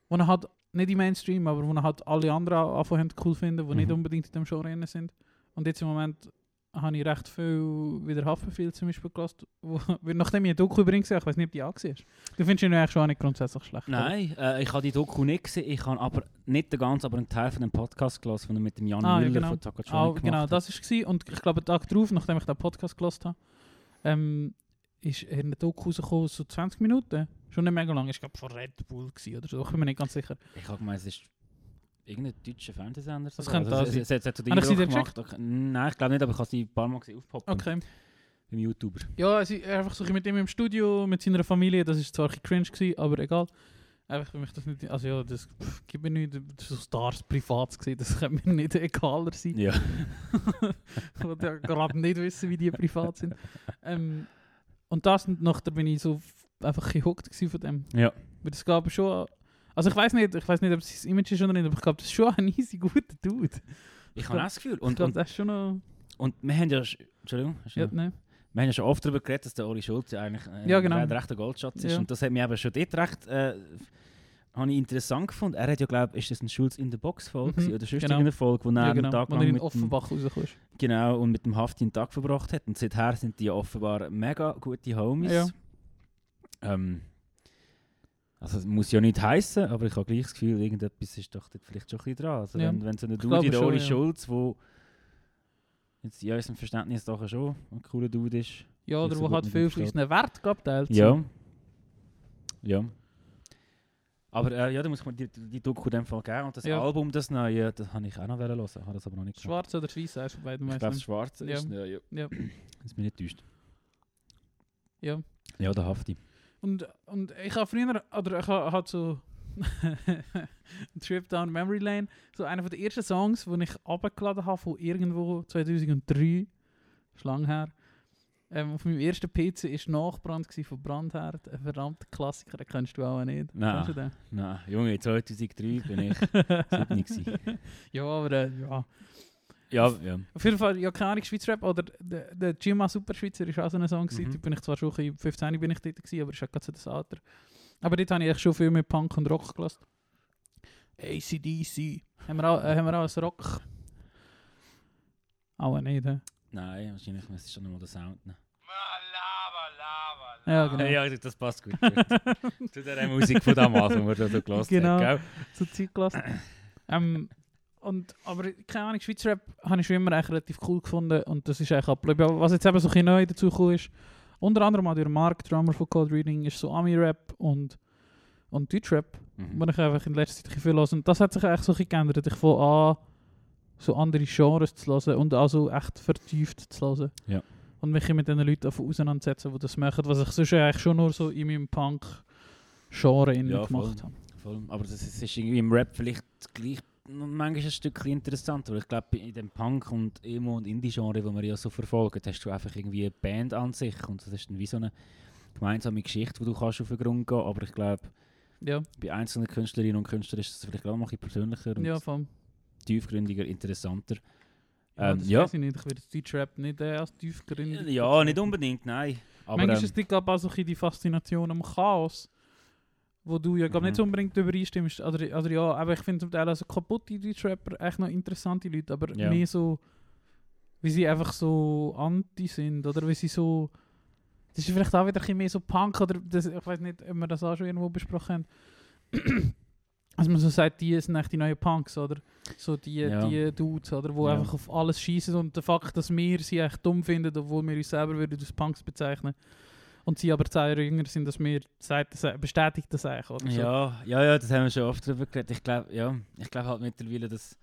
wo er halt nicht im Mainstream, aber wo halt alle anderen anfangen cool finden, die nicht
Mhm.
unbedingt in dem Genre drin sind. Und jetzt im Moment habe ich recht viel wieder Haftbefehl zum Beispiel wo, weil nachdem ich ein Doku übrigens gesehen habe, ich weiß nicht, ob die auch war. Du findest ihn eigentlich schon auch nicht grundsätzlich schlecht.
Nein, äh, ich habe die Doku nicht gesehen, ich habe aber nicht den ganzen, aber einen Teil von dem Podcast gelesen, den er mit dem Jan
Ah,
Müller
genau.
von Takachoni
Ah, genau, das war es. Und ich glaube, einen Tag drauf, nachdem ich den Podcast gelost habe, ähm, ist in der Doku rausgekommen, so 20 Minuten. Schon nicht mega lang. Ich glaube, von Red Bull gewesen oder so. Ich bin mir nicht ganz sicher.
Ich habe gemeint, es ist irgendein deutscher Fernsehsender.
Das könnte
also, es,
sein.
es, es hat so den
ich
Eindruck gemacht. Okay, Nein, ich glaube nicht, aber ich habe sie ein paar Mal gesehen aufpoppen
Okay.
beim YouTuber.
Ja, sie, einfach so mit ihm im Studio, mit seiner Familie. Das ist zwar ein cringe, gewesen, aber egal. Einfach für mich das nicht. Also ja, das pff, gibt mir nicht. Das ist so Stars privat gewesen, das kann mir nicht egaler sein.
Ja.
Ich wollte ja gerade nicht wissen, wie die privat sind. Ähm, und das nachher bin ich so einfach gehuckt gewesen von dem.
Ja.
Weil das gab schon. Also ich weiß nicht, ich weiß nicht, ob es sein Image ist oder nicht, aber ich glaube, das ist schon ein easy guter Dude.
Ich habe auch das Gefühl.
ich
Und,
glaube,
und,
das ist schon noch.
und wir haben ja... sch- Entschuldigung? hast du
Ja,
noch-
nein.
Wir haben ja schon oft darüber geredet, dass der Ori Schulz ja eigentlich äh,
Ja, genau.
ein rechter Goldschatz ist.
Ja.
Und das hat mich eben schon dort recht... Äh, habe ich interessant gefunden. Er hat ja, glaube ich, ist das ein Schulz in der Box-Folge
Mhm,
gewesen oder sonst
genau.
irgendeine Folge, wo er
Ja,
einen
genau.
Tag lang
in
mit dem,
Offenbach rauskommst.
genau, und mit dem Hafti einen Tag verbracht hat. Und seither sind die ja offenbar mega gute Homies.
Ja.
Ähm, also es muss ja nicht heißen, aber ich habe gleich das Gefühl, irgendetwas ist doch dort vielleicht schon ein bisschen dran. Also
Ja.
wenn, wenn so eine Dude wie der Ori
ja.
Schulz, wo jetzt in unserem Verständnis doch schon ein cooler Dude ist.
Ja, oder
so
wo hat viel von unseren Wert geabteilt.
Ja. Ja. Aber äh, ja, da muss man die, die Doku in dem Fall geben. Und das
Ja.
Album, das neue, das habe ich auch noch hören hören. Habe das aber noch nicht gemacht.
Schwarz oder weiß, eins von beiden
Ich glaube. Schwarze
Ja.
ist ja, ja.
Ja.
Das mich nicht täuscht.
Ja.
Ja, der Hafti.
Und, und ich habe früher, oder ich ha- hatte so Trip Down Memory Lane, so einer der ersten Songs, die ich abgeladen habe von irgendwo 2003, ist lang her. Ähm, auf meinem ersten PC war Nachbrand von Brandherd, ein verdammter Klassiker, den kennst du auch nicht.
Nein.
Den?
Nein, Junge, 2003 bin ich 7 gewesen.
Ja, aber äh, ja.
Ja, ja.
Auf jeden Fall, ja, keine Ahnung, Schweizrap oder der, der Gima Superschweizer ist auch so ein Song gewesen.
Mhm.
Da bin ich zwar schon ein bisschen, 15 bin ich dort gewesen, aber ist ja gerade so das Alter. Aber dort habe ich echt schon viel mit Punk und Rock gelassen. ACDC. Haben wir auch, äh, haben wir auch ein Rock? Auch nicht, hä?
Nein, wahrscheinlich müsste es schon nochmal der Sound nehmen.
Ja, genau.
Ja, das passt gut. gut. Zu der Musik von damals, die wir da so gelassen
Genau.
haben. gell?
zur Zeit gelassen. ähm, und, aber keine Ahnung, Schweizer Rap habe ich schon immer relativ cool gefunden und das ist eigentlich abgeblieben. Was jetzt eben so ein neu dazu gekommen ist, unter anderem auch durch Mark, Drummer von Code Reading, ist so Ami-Rap und, und Deutschrap,
Mhm.
wo ich einfach in letzter Zeit viel höre. Und das hat sich eigentlich so ein geändert. Ich fange an, so andere Genres zu hören und also echt vertieft zu hören.
Ja.
Und mich mit den Leuten auseinandersetzen, die das machen, was ich sonst eigentlich schon nur so in meinem Punk-Genre
Ja, voll.
gemacht habe.
Voll. Aber das ist, irgendwie im Rap vielleicht gleich manchmal ein Stückchen interessanter. Weil ich glaube, in dem Punk- und Emo- und Indie-Genre, wo wir ja so verfolgen, hast du einfach irgendwie eine Band an sich. Und das ist dann wie so eine gemeinsame Geschichte, wo du kannst auf den Grund gehen Aber ich glaube,
Ja,
bei einzelnen Künstlerinnen und Künstlern ist es vielleicht auch noch ein bisschen persönlicher. Und
ja,
tiefgründiger, interessanter.
Ja,
Ähm,
das
ja.
weiß ich nicht. Ich würde Deutschrap nicht äh, als tiefgründig.
Ja, nicht unbedingt, nein. Aber
Manchmal
ähm,
ist es liegt aber auch so die Faszination am Chaos, wo du ja glaub, nicht
Mhm.
so unbedingt übereinstimmst. Oder, oder ja, aber ich finde zum Teil also kaputte Deutschrapper echt noch interessante Leute, aber
Ja.
mehr so, wie sie einfach so anti sind oder wie sie so. Das ist vielleicht auch wieder ein bisschen mehr so Punk oder das, ich weiß nicht, ob wir das auch schon irgendwo besprochen haben. Also man so sagt, die sind echt die neuen Punks, oder? So die,
Ja.
die Dudes, oder? Wo
Ja.
einfach auf alles schießen und der Fakt, dass wir sie echt dumm finden, obwohl wir uns selber würden als Punks bezeichnen und sie aber zehn Jahre jünger sind, dass wir sagt, das, bestätigt das eigentlich, oder? So.
Ja, ja, ja, das haben wir schon oft drüber geredet. Ich glaube, ja, ich glaube halt mittlerweile, dass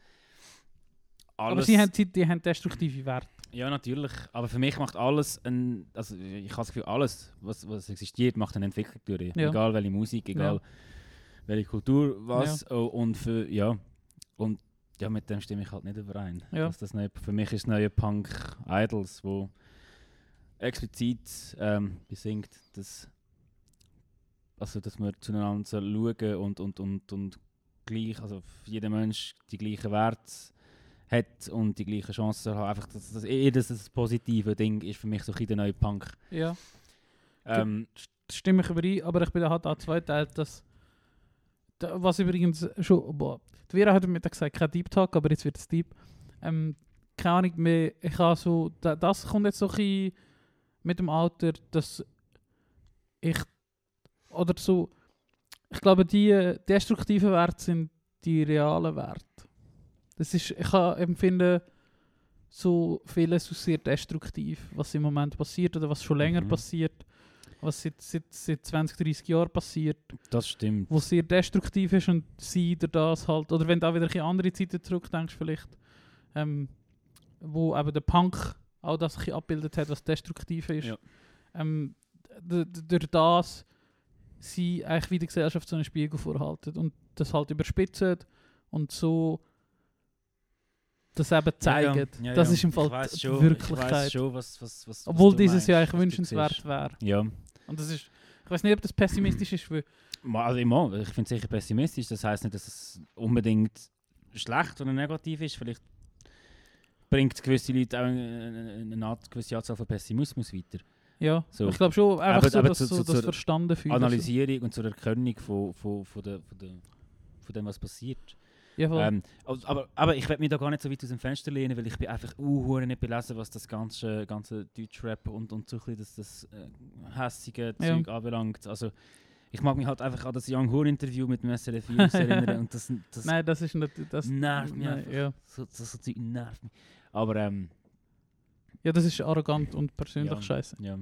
alles...
aber sie haben, sie, die haben destruktive Werte.
Ja, natürlich. Aber für mich macht alles ein... Also ich habe das Gefühl, alles, was, was existiert, macht eine Entwicklung durch.
Ja.
Egal welche Musik, egal welche Kultur, was. Oh, und für... Ja. Und ja, mit dem stimme ich halt nicht überein.
Ja.
Das neue, für mich ist das neue Punk Idols, wo explizit ähm, besingt, dass, also, dass wir zueinander schauen und, und, und, und gleich, also jeder Mensch die gleichen Werte hat und die gleichen Chancen haben. Einfach, dass, dass eher das, das positive Ding ist für mich so ein der neue Punk.
Ja,
Ähm,
stimme ich überein, aber ich bin da halt auch zweiteilt, dass da, was übrigens schon, boah, die Vera hat mir gesagt, kein Deep Talk, aber jetzt wird es Deep. Ähm, keine Ahnung mehr, ich habe so, da, das kommt jetzt so ein bisschen mit dem Alter, dass ich, oder so, ich glaube, die destruktiven Werte sind die realen Werte. Das ist, ich empfinde so vieles als sehr destruktiv, was im Moment passiert oder was schon länger
Mhm.
passiert, was seit, seit, seit 20, 30 Jahren passiert,
das stimmt.
wo sehr destruktiv ist und sie durch das halt, oder wenn du auch wieder ein bisschen andere Zeiten zurückdenkst vielleicht, ähm, wo eben der Punk auch das ein bisschen abgebildet hat, was destruktiv ist.
Ja.
Ähm, durch das sie eigentlich wie die Gesellschaft so einen Spiegel vorhalten und das halt überspitzen und so das eben zeigen.
Ja, ja.
Das ist im Fall die
schon, Ich
Wirklichkeit.
schon, was, was, was,
Obwohl dieses ja eigentlich wünschenswert wäre.
Ja.
Und das ist, ich weiß nicht, ob das pessimistisch ist, weil
Also immer, ich finde es sicher pessimistisch. Das heißt nicht, dass es unbedingt schlecht oder negativ ist. Vielleicht bringt gewisse Leute auch eine, eine, gewisse Anzahl von Pessimismus weiter.
ja,
So.
ich glaube schon einfach
Aber-
so,
aber
dass
zu-
so, das verstanden fühlen.
Analysierung und zur Erkennung von, von, von, der, von, der, von dem, was passiert.
Ja, voll.
Ähm, also- aber, aber ich werde mich da gar nicht so weit aus dem Fenster lehnen, weil ich bin einfach uh, nicht belesen, was das ganze, ganze Deutschrap und, und so ein bisschen das, das äh, hässige
Ja.
Zeug anbelangt. Also ich mag mich halt einfach an das Young Horn Interview mit dem News erinnern und das, das
Nein, das ist nicht. Das,
nervt mich
nein,
einfach.
ja.
So, so, so Zeug nervt mich. Aber ähm,
ja, das ist arrogant und persönlich
Ja.
scheiße.
ja.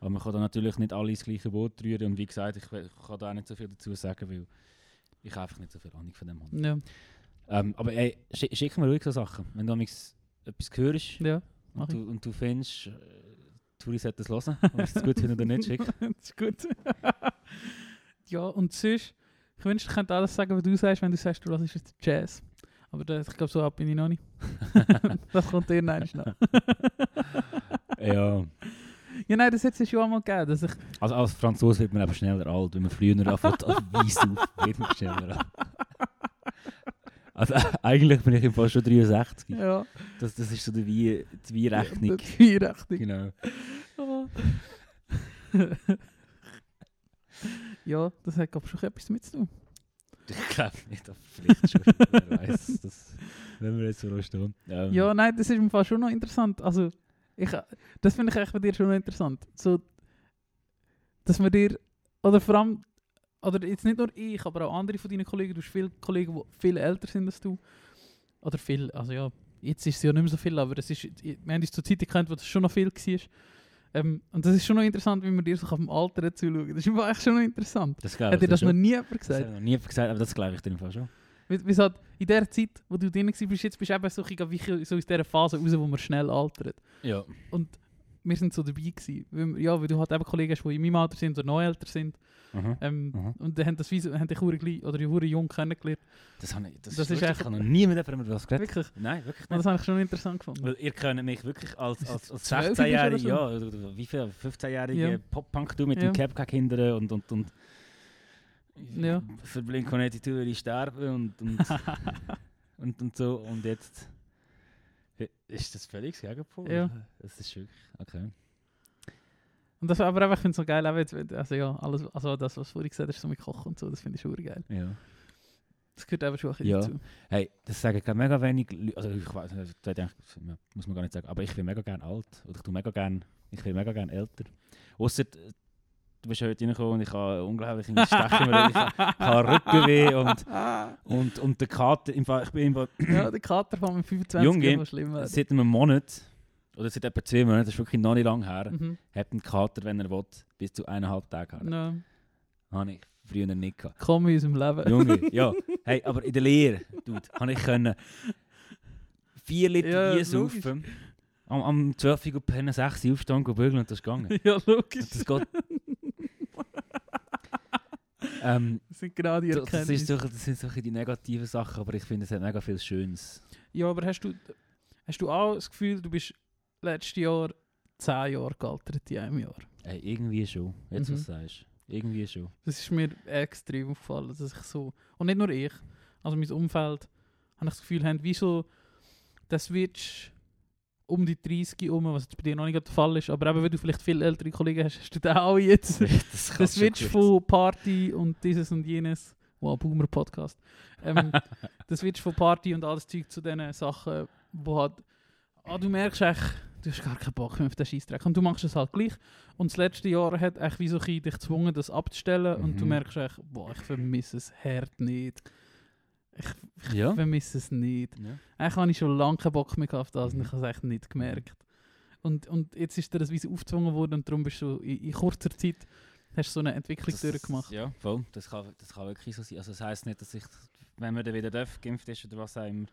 Aber man kann da natürlich nicht alle ins gleiche Boot rühren und wie gesagt, ich, ich kann da auch nicht so viel dazu sagen, weil ich einfach nicht so viel Ahnung von dem habe.
Ja,
Ähm, aber ey, schick, schick mir ruhig so Sachen. Wenn du etwas hörst
ja.
und du, und du findest, äh, Turi sollte das hören, ob ich es gut finde oder nicht, schick.
das ist gut. ja, und sonst, ich wünschte, ich könnte alles sagen, was du sagst, wenn du sagst, du hörst jetzt Jazz. Aber das, ich glaube, so ab bin ich noch nicht. das kommt irgendwann noch.
ja.
Ja, nein, das hat es schon einmal gegeben, dass ich...
Also als Franzose wird man eben schneller alt, wenn man früher anfängt Weiss auf, wird man schneller alt. Also eigentlich bin ich im Fall schon 63.
Ja,
Das, das ist so die, Wein- die Weinrechnung.
Die Rechnung.
Genau.
Ja, das hat glaube ich schon etwas damit zu tun.
Ich glaube nicht, aber vielleicht. Wer weiß, wenn wir jetzt so stehen. Ähm,
Ja, nein, das ist im Fall schon noch interessant. Also, ich, das finde ich echt bei dir schon noch interessant. So, dass man dir, oder vor allem, oder jetzt nicht nur ich, aber auch andere von deinen Kollegen, du hast viele Kollegen, die viel älter sind als du. Oder viel, also ja, jetzt ist es ja nicht mehr so viel, aber es ist, wir haben uns zur Zeit gekannt, wo das schon noch viel war. Ähm, und das ist schon noch interessant, wie man dir so auf dem Alter zuschauen. Das ist echt schon noch interessant.
das
Hat dir das noch nie jemand
Das
gesagt?
hat noch nie gesagt, aber das glaube ich dir im Fall schon.
Wie, halt in der Zeit, wo du drin warst, jetzt bist du eben so, wie so aus dieser Phase raus, wo man schnell altert.
Ja.
Und wir sind so dabei gewesen. Weil, ja, weil du halt eben Kollegen hast, die in meinem Alter sind oder noch älter sind.
Mhm.
Ähm,
Mhm.
Und die haben, das haben dich gleich, oder hure jung kennengelernt.
Das, habe ich, das,
Das
ist wirklich,
echt-
ich habe noch nie mit jemandem was geredet.
Wirklich.
Nein, wirklich
Und
nicht.
das habe ich schon interessant gefunden.
Weil ihr könnt mich wirklich als,
Das
als, als
12 bist
16-Jährige,
oder so?
ja, oder- oder wie viel, 15-Jährige
Ja.
Pop-Punk du mit
Ja.
dem Capcack hindern und, und, und
Ja.
für Blink-182 sterben und, und und, und so. Und jetzt ist das das Gegenpol.
Ja.
Das ist wirklich, okay.
Und das aber einfach, ich finde es so geil, auch jetzt, also ja, alles, also das, was du vorhin gesagt hast, so mit Kochen und so, das finde ich schon geil.
Ja.
Das gehört einfach schon ein bisschen
Ja.
dazu.
Hey, das sagen glaub, mega wenig Leute, also ich weiß nicht, das muss man gar nicht sagen, aber ich bin mega gern alt. Oder ich tu mega gern, ich bin mega gern älter. Ausser, äh, du bist heute reingekommen und ich habe unglaublich in Stechen, ich, ich habe Rückenweh und, und, und der Kater, im Fall, ich bin Fall,
ja, der Kater von mit 25
Junge,
Jahren, was schlimm wäre.
seit einem Monat, oder seit etwa zwei Monaten, das ist wirklich noch nicht lange her,
Mhm.
hat ein Kater, wenn er will, bis zu eineinhalb Tage her.
Ja.
Habe ich früher nicht gehabt.
Komm in unserem Leben.
Junge, ja. Hey, aber in der Lehre, dude, habe ich können vier Liter
Ja,
Bier saufen, am, am 12 Uhr pennen, 6 Uhr aufstehen, bügeln und das ist gegangen.
ja, logisch.
Das geht. Ähm,
Das sind genau die
das, das, ist
Erkenntnisse.
so, das sind so die negativen Sachen, aber ich finde, es hat mega viel Schönes.
Ja, aber hast du, hast du auch das Gefühl, du bist letztes Jahr 10 Jahre gealtert in einem Jahr?
Hey, irgendwie schon, jetzt
Mhm.
was sagst. Irgendwie schon.
Das ist mir extrem aufgefallen, dass ich so, und nicht nur ich, also mein Umfeld, habe ich das Gefühl, haben, wie so der Switch um die 30 um, was jetzt bei dir noch nicht der Fall ist, aber eben, wenn du vielleicht viel ältere Kollegen hast, hast du den auch jetzt.
das
Switch
gut.
von Party und dieses und jenes, wow, Boomer Podcast. Ähm, der Switch von Party und alles Zeug zu diesen Sachen, wo halt, ah, du merkst echt, du hast gar keinen Bock mehr auf den Scheissdreck und du machst es halt gleich. Und das letzte Jahr hat echt wie so ein dich gezwungen, das abzustellen und du
Mhm.
merkst echt, boah, ich vermisse es hart nicht. Ich
Ja.
vermisse es nicht.
ja.
Eigentlich habe ich schon lange keinen Bock mehr auf das und
Mhm.
ich habe es echt nicht gemerkt. Und, und jetzt ist dir das so aufgezwungen worden und darum bist du in, in kurzer Zeit hast so eine Entwicklung
Das-
durchgemacht.
Ja, voll. Das kann, das kann wirklich so sein. Also das heisst nicht, dass ich, wenn man dann wieder darf, geimpft ist oder was auch immer,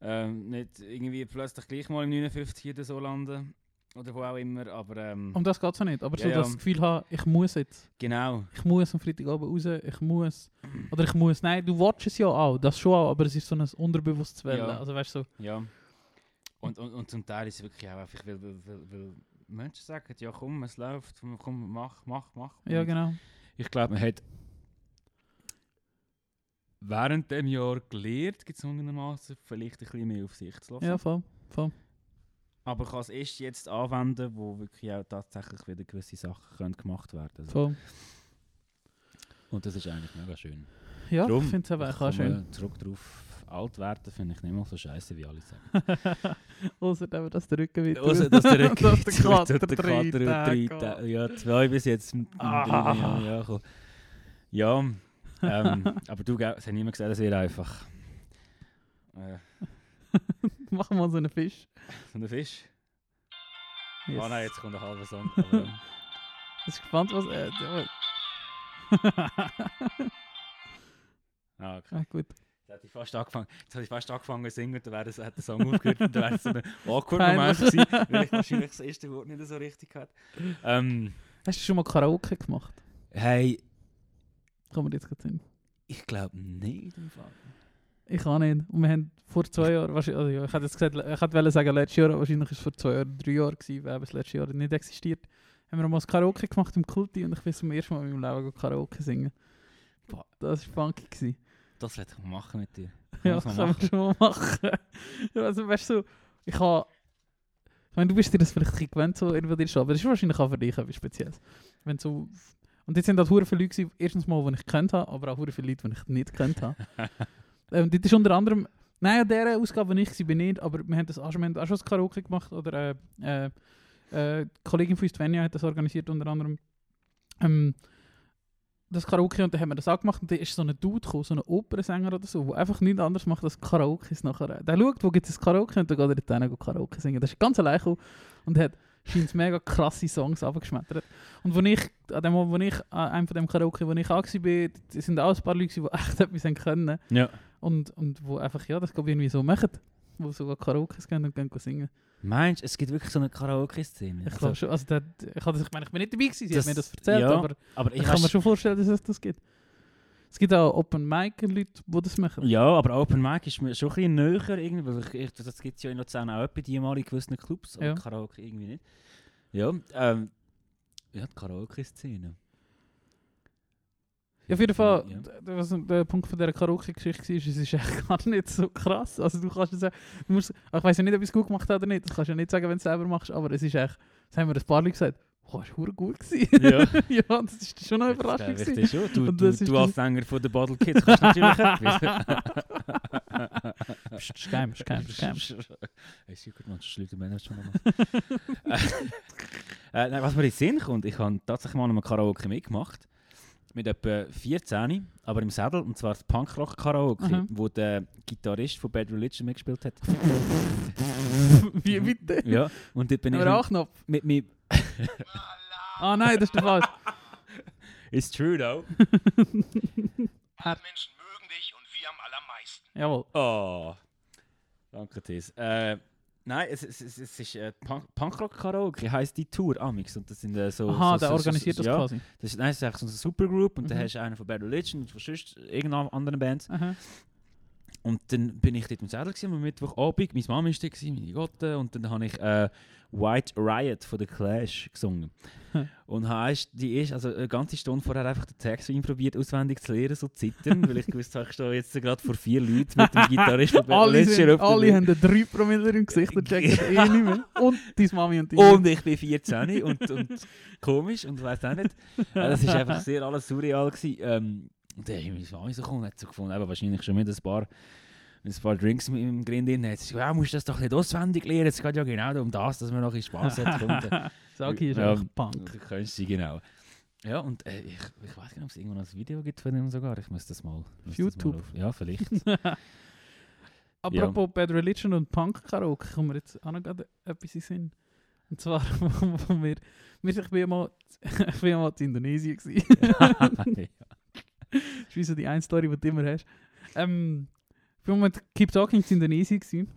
ähm, nicht irgendwie plötzlich gleich mal im 59 oder so landen. Oder wo auch immer. Aber ähm,
Um das geht es ja nicht. Aber
Ja,
so
ja.
das Gefühl haben, ich muss jetzt.
genau.
Ich muss am Freitagabend raus. Ich muss. Oder ich muss. Nein, du watchst es ja auch. Das schon auch. Aber es ist so ein unterbewusstes Wellen.
Ja.
Also weißt du, so,
Ja. Und, und, und zum Teil ist es wirklich auch einfach, weil, weil, weil, Menschen sagen, ja komm, es läuft, komm, mach, mach, mach.
ja genau.
Ich glaube, man hat während dem Jahr gelernt, gezwungenermaßen vielleicht ein bisschen mehr auf sich zu lassen.
Ja, voll. voll.
Aber ich kann es erst jetzt anwenden, wo wirklich auch tatsächlich wieder gewisse Sachen können gemacht werden können.
voll.
Und das ist eigentlich mega schön.
Ja,
Drum,
ich finde es aber auch schön.
Zurück drauf, alt werden finde ich nicht mehr so scheiße, wie alle sagen.
Außer dass der Rücken wieder.
Außer dass der Rücken
dass der
wieder
Kater
der
drei
Kater
Tage
drei Tage- Ja, zwei bis jetzt.
Ah.
Jahr, Ja, komm. ja ähm, aber du, es hat niemand gesagt, es wäre einfach. Äh,
Machen wir so einen Fisch.
so ein Fisch.
Yes.
Ah nein, jetzt kommt ein halber Song. Aber,
Ich bin gespannt, was. Der-
ah, okay.
ah, gut.
Jetzt hätte ich fast angefangen, jetzt hätte ich fast angefangen zu singen, dann wäre hat der Song aufgehört und dann wäre es so ein awkward Moment gewesen, weil ich wahrscheinlich das erste Wort nicht so richtig hatte. Ähm,
Hast du schon mal Karaoke gemacht?
hey,
Kann man jetzt gerade sehen.
ich glaube nicht im Fall.
Ich kann nicht. Und wir haben vor zwei Jahren, wahrscheinlich, also ja, ich hätte jetzt gesagt, ich hätte sagen letztes Jahr, wahrscheinlich ist es vor zwei Jahren, drei Jahren gewesen, weil das letzte Jahr nicht existiert. Haben wir mal das Karaoke gemacht im Kulti und ich bin zum ersten Mal in meinem Leben Karaoke singen.
Boah.
Das war funky. Gewesen.
Das werde ich machen mit dir.
Ja, das kann man schon mal machen. Also, weißt du, ich habe. Ich meine, du bist dir das vielleicht gewöhnt, so irgendwo dir schon, aber das ist wahrscheinlich auch für dich etwas Spezielles. Wenn so, und jetzt sind halt hure viele Leute, erstens mal, die ich gekannt habe, aber auch hure viele Leute, die ich nicht gekannt habe. ähm, das ist unter anderem, an dieser Ausgabe, die ich war, nicht, aber wir haben das auch schon, wir haben auch schon das Karaoke gemacht, oder äh, äh, äh, Kollegin von uns, hat das organisiert, unter anderem. Ähm, das Karaoke und dann haben wir das auch gemacht und da ist so ein Dude gekommen, so ein Opernsänger oder so, der einfach nichts anderes macht als Karaoke nachher. Der schaut, wo gibt es Karaoke und dann geht er dort hin Karaoke singen. Das ist ganz allein gekommen und hat scheint mega krasse Songs abgeschmettert. Und wo ich, an dem wo ich, an einem von dem Karaoke, wo ich auch war, das sind auch ein paar Leute, die echt etwas können
Ja.
und, und wo einfach, ja, das glaube ich irgendwie so machen. Wo sogar Karaoke gehen und gehen singen.
Meinst du, es gibt wirklich so eine Karaoke-Szene?
Ich glaube schon, also der, ich, hatte, ich meine, ich bin nicht dabei gewesen, sie
Das-
hat mir das erzählt,
ja,
aber
aber
ich kann mir schon vorstellen, dass es das gibt. Es gibt auch Open Mic Leute, die das machen.
Ja, aber Open Mic ist mir schon ein bisschen näher, irgendwie, weil ich, ich, das gibt es ja in Luzern auch bei die mal in gewissen Clubs, aber
Ja.
Karaoke irgendwie nicht. Ja, ähm, ja, die Karaoke-Szene.
Ja, auf jeden Fall,
Ja.
was der Punkt von dieser Karaoke-Geschichte war, es ist echt gar nicht so krass. Also du kannst ja sagen, du musst, ich weiß ja nicht, ob ich es gut gemacht habe oder nicht, das kannst du ja nicht sagen, wenn du es selber machst, aber es ist echt, das haben wir ein paar Leute gesagt, oh, das war gut gewesen.
Ja.
ja, das ist schon eine Überraschung
Das ist schon. Du, du, du als Sänger von den Bottle Kids kannst natürlich etwas.
Psst, geheim, ist geheim, ist geheim.
Super, man, schlägt der Manager schon nochmal. äh, nein, was mir in den Sinn kommt, ich habe tatsächlich mal einem Karaoke mitgemacht. Mit etwa 14, aber im Sattel, und zwar das Punkrock-Karaoke,
Mhm.
wo der Gitarrist von Bad Religion mitgespielt hat.
Wie bitte?
ja, und dort bin ich mit, mit, mit
Ah nein, das ist der falsch.
It's true though.
Alle Menschen mögen dich und wir am allermeisten.
Jawohl.
Oh. Danke, Tis. Äh, nein, es, es, es, es ist äh, Punk Punkrock-Karaoke, heisst die Tour Amix. Und das sind äh, so.
Aha,
so,
der
so,
organisiert
so,
das
ja,
quasi.
Das ist, nein, es ist eigentlich so eine Supergroup und dann
Mhm.
hast du einen von Bad Religion und von sonst irgendeiner anderen Bands.
Aha.
Und dann bin ich dort im Sädel gewesen, am Mittwochabend. Meine Mama war gewesen, meine Gotte. Und dann habe ich äh, White Riot von The Clash gesungen.
Hm.
und hast, die ist also eine ganze Stunde vorher einfach den Text probiert auswendig zu lernen, so zittern, weil ich gewusst habe, ich stehe jetzt gerade vor vier Leuten mit dem Gitarrist von Bad
Alle, sind, alle haben einen 3 Promille im Gesicht und checken eh nicht mehr. Und deine Mami und deine
Und ich bin 14 und, und komisch und weiß auch nicht. Das war einfach sehr alles surreal. Gewesen. Ähm, und dann habe ich Mami so gekommen und hat so gefunden, eben wahrscheinlich schon mit ein paar, mit ein paar Drinks mit im Grind drin. Hat ja, musst du das doch nicht auswendig lernen. Es geht ja genau um das, dass man noch ein Spaß hat. Kunden.
Sag hier, ist
Ja.
Punk.
Du kennst sie genau. Ja, und äh, ich, ich weiß nicht, ob es irgendwo noch ein Video gibt von ihm sogar. Ich muss das mal. muss das
YouTube.
Mal auf, ja, vielleicht.
Apropos Bad Religion und Punk-Karaoke, kommen wir jetzt auch noch gerade etwas in Sinn. Und zwar, wo wir, wir ich bin ja mal, ich bin ja mal in Indonesien gewesen. Das ist wie so die eine Story, die du immer hast. Ähm, ich bin mit Keep Talking in Indonesien gewesen.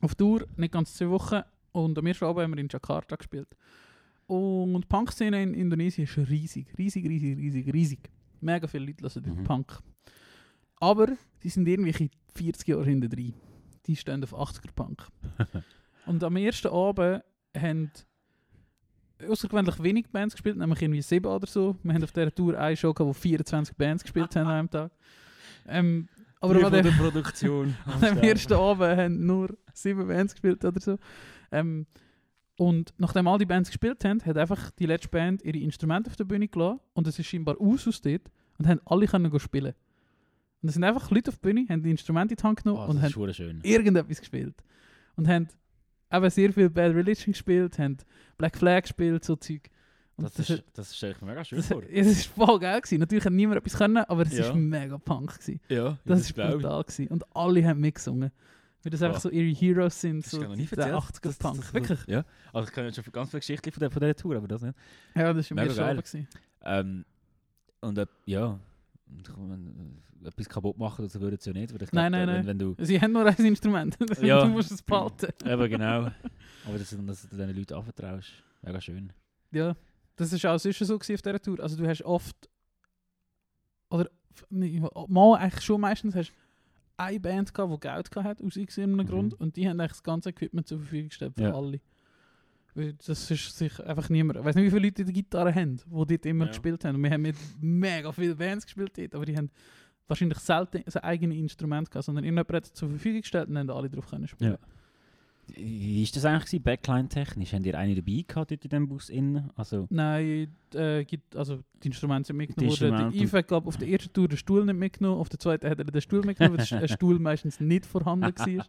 Auf Tour, nicht ganz zwei Wochen. Und am ersten Abend haben wir in Jakarta gespielt. Und die Punk-Szene in Indonesien ist riesig. Riesig, riesig, riesig, riesig. Mega viele Leute dort
Mhm.
Punk. Aber die sind irgendwelche 40 Jahre hinter drin. Die stehen auf 80er Punk. Und am ersten Abend haben außergewöhnlich wenig Bands gespielt, nämlich irgendwie sieben oder so. Wir haben auf dieser Tour eine Show gehabt, wo 24 Bands gespielt haben an einem Tag. Ähm, aber an dem,
der Produktion.
an dem ersten Abend haben nur sieben Bands gespielt oder so. Ähm, und nachdem all die Bands gespielt haben, hat einfach die letzte Band ihre Instrumente auf der Bühne gelassen und es ist scheinbar aus aus dort und haben alle können spielen. Und es sind einfach Leute auf der Bühne, haben die Instrumente in die Hand genommen
Oh,
und haben
schön.
irgendetwas gespielt. Und haben eben sehr viel Bad Religion gespielt, haben Black Flag gespielt, so Zeug.
Das,
das,
ist, das stelle ich mir mega schön
das,
vor.
es war voll geil. Gewesen. Natürlich hat niemand etwas können, aber es
Ja.
war mega Punk. Gewesen.
Ja,
Das
ich.
brutal. Gewesen. Und alle haben mitgesungen. Weil das einfach
Wow.
so ihre Heroes sind,
Das
so
noch nie
der
erzählt.
80er
Das-
Punk.
das-
Wirklich?
Ja. Also ich kenne schon ganz viele Geschichten von, der, von dieser Tour, aber das nicht.
Ja, das war
geil.
Abend. Gewesen.
Ähm, und äh, ja, äh, etwas kaputt machen, das würde es ja nicht. Weil ich
Nein,
glaub,
nein,
wenn, wenn du,
Sie haben nur ein Instrument.
Ja.
du musst es behalten.
eben genau. Aber dass, du- dass du diesen Leuten anvertraust, mega schön.
Ja, das ist auch sonst so auf dieser Tour. Also du hast oft, oder nee, mal eigentlich schon meistens hast eine Band gehabt, die Geld gehabt hat, aus irgendeinem
Mhm.
Grund, und die haben eigentlich das ganze Equipment zur Verfügung gestellt für
Ja.
alle. Weil Das ist sich einfach niemand, ich weiß nicht, wie viele Leute die Gitarre haben, die dort immer
Ja.
gespielt haben. Und wir haben mit mega vielen Bands gespielt dort, aber die haben wahrscheinlich selten ein eigenes Instrument gehabt, sondern irgendjemand hat es zur Verfügung gestellt und dann haben alle drauf können spielen.
Ja. Wie war das eigentlich? Backline-technisch? Habt ihr eine dabei gehabt dort in diesem Bus innen? Also,
Nein, äh, also die Instrumente sind mitgenommen
Die
worden. Der Yves hat glaub, auf der ersten Tour den Stuhl nicht mitgenommen, auf der zweiten hat er den Stuhl mitgenommen, weil der Stuhl meistens nicht vorhanden war.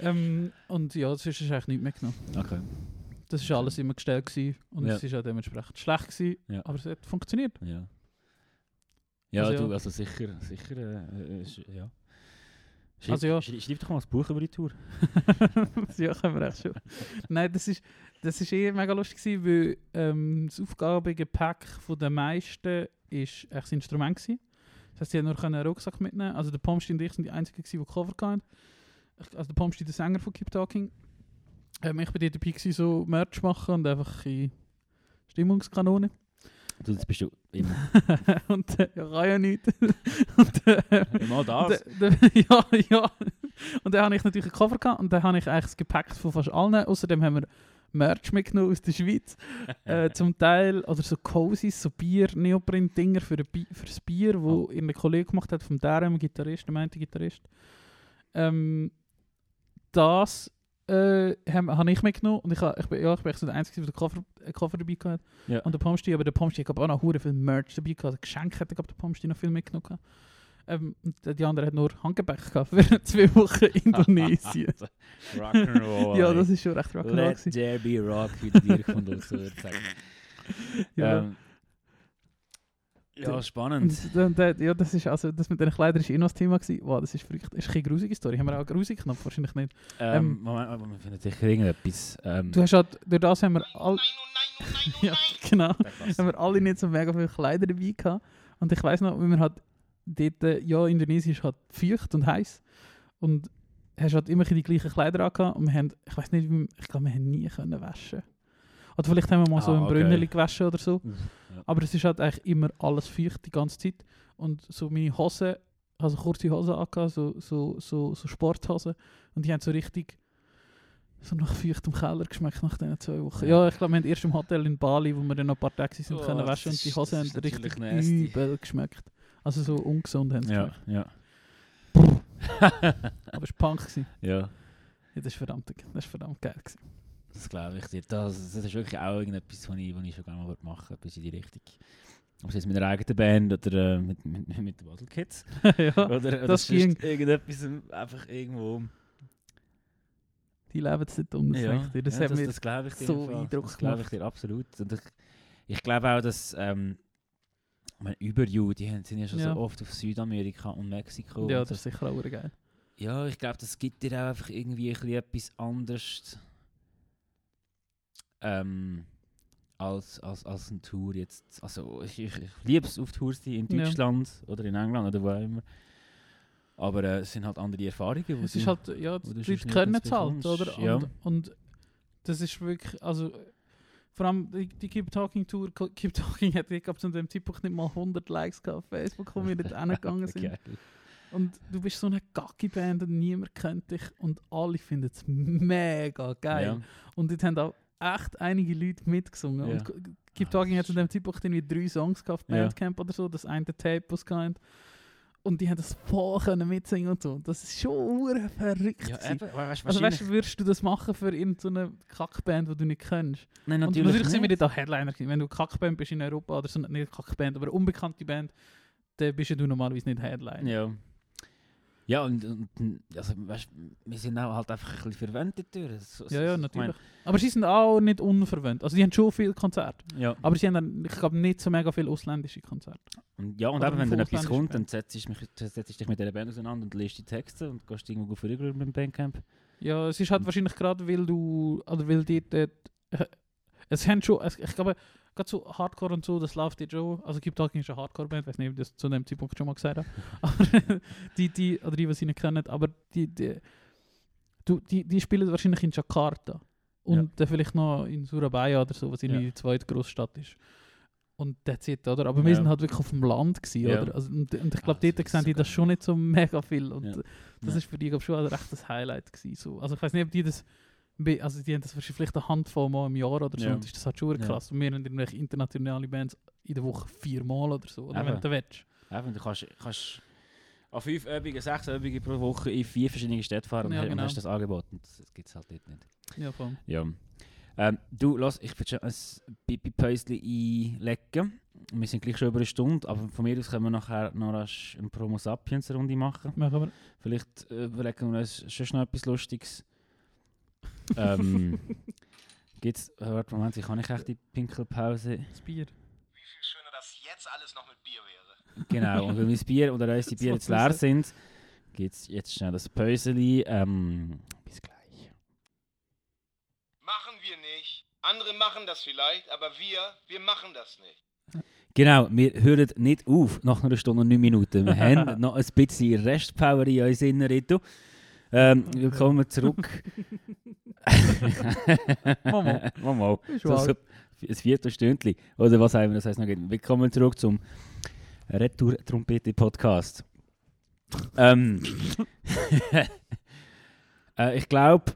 ähm, und ja, das ist eigentlich nicht mitgenommen.
okay.
Das war alles immer gestellt gewesen und
Ja.
es war auch dementsprechend schlecht gewesen,
Ja.
aber es hat funktioniert.
Ja. Ja,
Also
du, also sicher, sicher, äh, äh, sch- ja. Schreib,
Also ja.
Schreib, schreib doch mal ein Buch über die Tour.
ja, können wir echt schon. Nein, das ist, das ist eh mega lustig gewesen, weil ähm, das Aufgabengepäck von den meisten ist echt das Instrument gewesen. Das heisst, sie haben nur einen Rucksack mitnehmen. Also der Pomsti und ich sind die einzigen gewesen, die Cover hatten. Also der Pomsti, der Sänger von Keep Talking. Ähm, ich bin dort dabei gewesen, so Merch machen und einfach in Stimmungskanone.
Du, jetzt bist du immer.
und äh, ja, kann ja nicht. und, äh,
Mal das.
D- d- ja, ja. Und dann habe ich natürlich einen Cover gehabt und dann habe ich eigentlich das Gepäck von fast allen. Außerdem haben wir Merch mitgenommen aus der Schweiz. äh, zum Teil, oder so Cozies, so Bier, Neoprint-Dinger für, Bi- für das Bier, wo ihr Kollege gemacht hat, vom Darren, Gitarrist, der meinte Gitarrist. Ähm, das äh, habe hab ich mitgenommen und ich, ha, ich, bin, ja, ich bin echt so der Einzige, der Koffer, einen Koffer dabei hatte.
Ja.
Und der Pomsti, aber der Pomsti ich, auch noch hure viel Merch dabei gehabt. Geschenke hat der Pomsti noch viel mitgenommen. Ähm, die andere hat nur Handgepäck gehabt für zwei Wochen Indonesien.
Rock'n'Roll.
ja, das ist schon recht rock'n'roll.
Let there be rock, wie der Dirk von uns so.
Ja.
Ähm, ja,
Und,
spannend.
dann- dann- ja, das ist also, das mit den Kleidern ist eh noch das Thema gewesen. Wow, das ist verrückt. Das ist keine grusige Story. Haben wir auch grusig genommen? Wahrscheinlich nicht.
Ähm,
ähm,
Moment, aber wir finden sicher irgendetwas. Ähm,
Du hast halt, durch das haben wir all,
Nein, nein, nein, oh
ja,
nein.
genau, haben wir alle nicht so mega viele Kleider dabei gehabt. Und ich weiß noch, wie wir halt dort, äh, ja, Indonesien ist halt feucht und heiß. Und hast halt immer die gleichen Kleider angehabt. Und wir haben, ich weiß nicht, ich glaube, wir haben nie können waschen. Oder vielleicht haben wir mal so
Ah,
ein
okay.
Brünneli gewaschen oder so.
Uff, ja.
Aber es ist halt eigentlich immer alles feucht die ganze Zeit. Und so meine Hosen, also kurze Hosen angehabt, so, so, so, so Sporthosen. Und die haben so richtig so nach feuchtem Keller geschmeckt nach diesen zwei Wochen.
Ja.
Ich glaube, wir haben erst im Hotel in Bali, wo wir dann noch ein paar Tage sind,
Oh,
können waschen und die Hosen haben richtig
nasty.
übel geschmeckt. Also so ungesund haben sie
Ja,
geschmeckt.
ja.
Aber es war Punk. Gewesen.
ja,
Ja, das ist verdammt, das ist verdammt geil. Gewesen.
Das glaube ich dir. Das, das ist wirklich auch irgendetwas, was ich, was ich schon gerne mal machen würde, etwas in die Richtung. Ob es jetzt mit einer eigenen Band oder äh, mit, mit, mit den Bottle Kids.
ja,
Oder, oder
das
sonst
ging.
irgendetwas ähm, einfach irgendwo.
die leben es nicht um, das ich dir. Das
ja,
hat
das, das glaube ich dir.
so. Eindruck
Das glaube ich dir absolut. Und ich, ich glaube auch, dass ähm, meine, über You, die sind ja schon
Ja.
so oft auf Südamerika und Mexiko.
Ja, das ist sicher auch geil.
Ja, ich glaube, das gibt dir auch einfach irgendwie ein bisschen etwas anderes ähm, als, als, als eine Tour jetzt. Also ich, ich, ich liebe es auf Tour sein in
Ja.
Deutschland oder in England oder wo auch immer. Aber äh, es sind halt andere Erfahrungen. wo
Es ist halt, ja, die Leute können es halt, oder?
Ja.
Und, und das ist wirklich, also vor allem die, die Keep Talking Tour, Keep Talking hat, ich glaube zu dem Zeitpunkt nicht mal 100 Likes auf Facebook, wo wir dort hingegangen sind.
Geil.
Und du bist so eine Gacki-Band und niemand kennt dich und alle finden es mega geil.
Ja.
Und dort haben auch echt einige Leute mitgesungen.
Ja.
Und Keep Talking hat zu dem Zeitpunkt irgendwie drei Songs gehabt. Bandcamp oder so, das eine Tape, was gehabt. Und die haben das voll können mitsingen und so. Das ist schon verrückt.
Ja, eben, weißt,
also weißt du, würdest du das machen für irgendeine Kackband, die du nicht kennst?
Nein,
Und
natürlich,
natürlich sind wir
nicht.
auch Headliner. Wenn du Kackband bist in Europa, oder so, nicht eine Kackband, aber eine unbekannte Band, dann bist du normalerweise nicht Headliner.
Ja. Ja, und, und also, weißt, wir sind auch halt einfach ein bisschen verwendet durch. So,
Ja, ja,
ich
natürlich.
mein,
aber sie sind auch nicht unverwöhnt. Also die haben schon viele Konzerte.
ja.
Aber sie haben dann, ich glaube, nicht so mega viele ausländische Konzerte.
Und, ja, und eben, wenn dann etwas kommt, dann setzt du dich mit dieser Band auseinander und liest die Texte und gehst irgendwo vorüber mit dem Bandcamp.
Ja, es ist halt wahrscheinlich gerade, weil du, oder weil die dort, äh, es haben schon, es, ich glaube, gerade so Hardcore und so, das läuft jetzt schon, also Keep Talking ist eine Hardcore-Band, weiß nicht, ob ich das zu dem Zeitpunkt schon mal gesagt habe, aber die, die, oder die, was sie nicht kennen, aber die, die, du, die, die spielen wahrscheinlich in Jakarta und
Ja.
dann vielleicht noch in Surabaya oder so, was irgendwie
Ja.
die zweite Großstadt ist. Und that's it, oder? Aber wir
Ja.
sind halt wirklich auf dem Land gewesen,
Ja.
oder? Also, und, und ich glaube,
Ah, das
dort sehen
so
die das schon nicht so mega viel. Und das ist für die, glaube ich, schon ein rechtes Highlight gewesen. So. Also ich weiß nicht, ob die das, also die haben das wahrscheinlich vielleicht eine Handvoll Mal im Jahr oder so,
Ja.
und ist das halt schon
Ja.
krass. Und wir haben irgendwelche internationale Bands in der Woche viermal oder so, oder wenn du willst.
Eben, du kannst, kannst an fünf Übungen, sechs Übungen pro Woche in vier verschiedene Städte fahren und,
Ja,
hast- und
genau.
hast das Angebot. Und das gibt es halt dort nicht.
Ja, voll.
Ja. Ähm, du, lass, ich würde schon ein Pipi-Päuschen einlegen. Wir sind gleich schon über eine Stunde, aber von mir aus können wir nachher noch rasch eine Promo Sapiens Runde machen.
Machen wir.
Vielleicht äh, überlegen wir uns schon schnell etwas Lustiges. Ähm, gibt's, äh, warte, Moment, ich kann nicht echt die Pinkelpause.
Das Bier.
Wie viel schöner das jetzt alles noch mit Bier wäre.
Genau, und wenn mein Bier oder unsere Bier jetzt leer sind, gibt es jetzt schnell das Päuseli. Ähm, bis gleich.
Machen wir nicht. Andere machen das vielleicht, aber wir, wir machen das nicht.
Genau, wir hören nicht auf nach einer Stunde und neun Minuten. Wir haben noch ein bisschen Restpower in uns drin, Rito. Ähm, willkommen zurück.
Mama. Ist
So, so ein Viertelstündchen. Oder was haben wir das heißt noch? gibt. Willkommen zurück zum Retour-Trompete-Podcast. ähm, äh, ich glaube,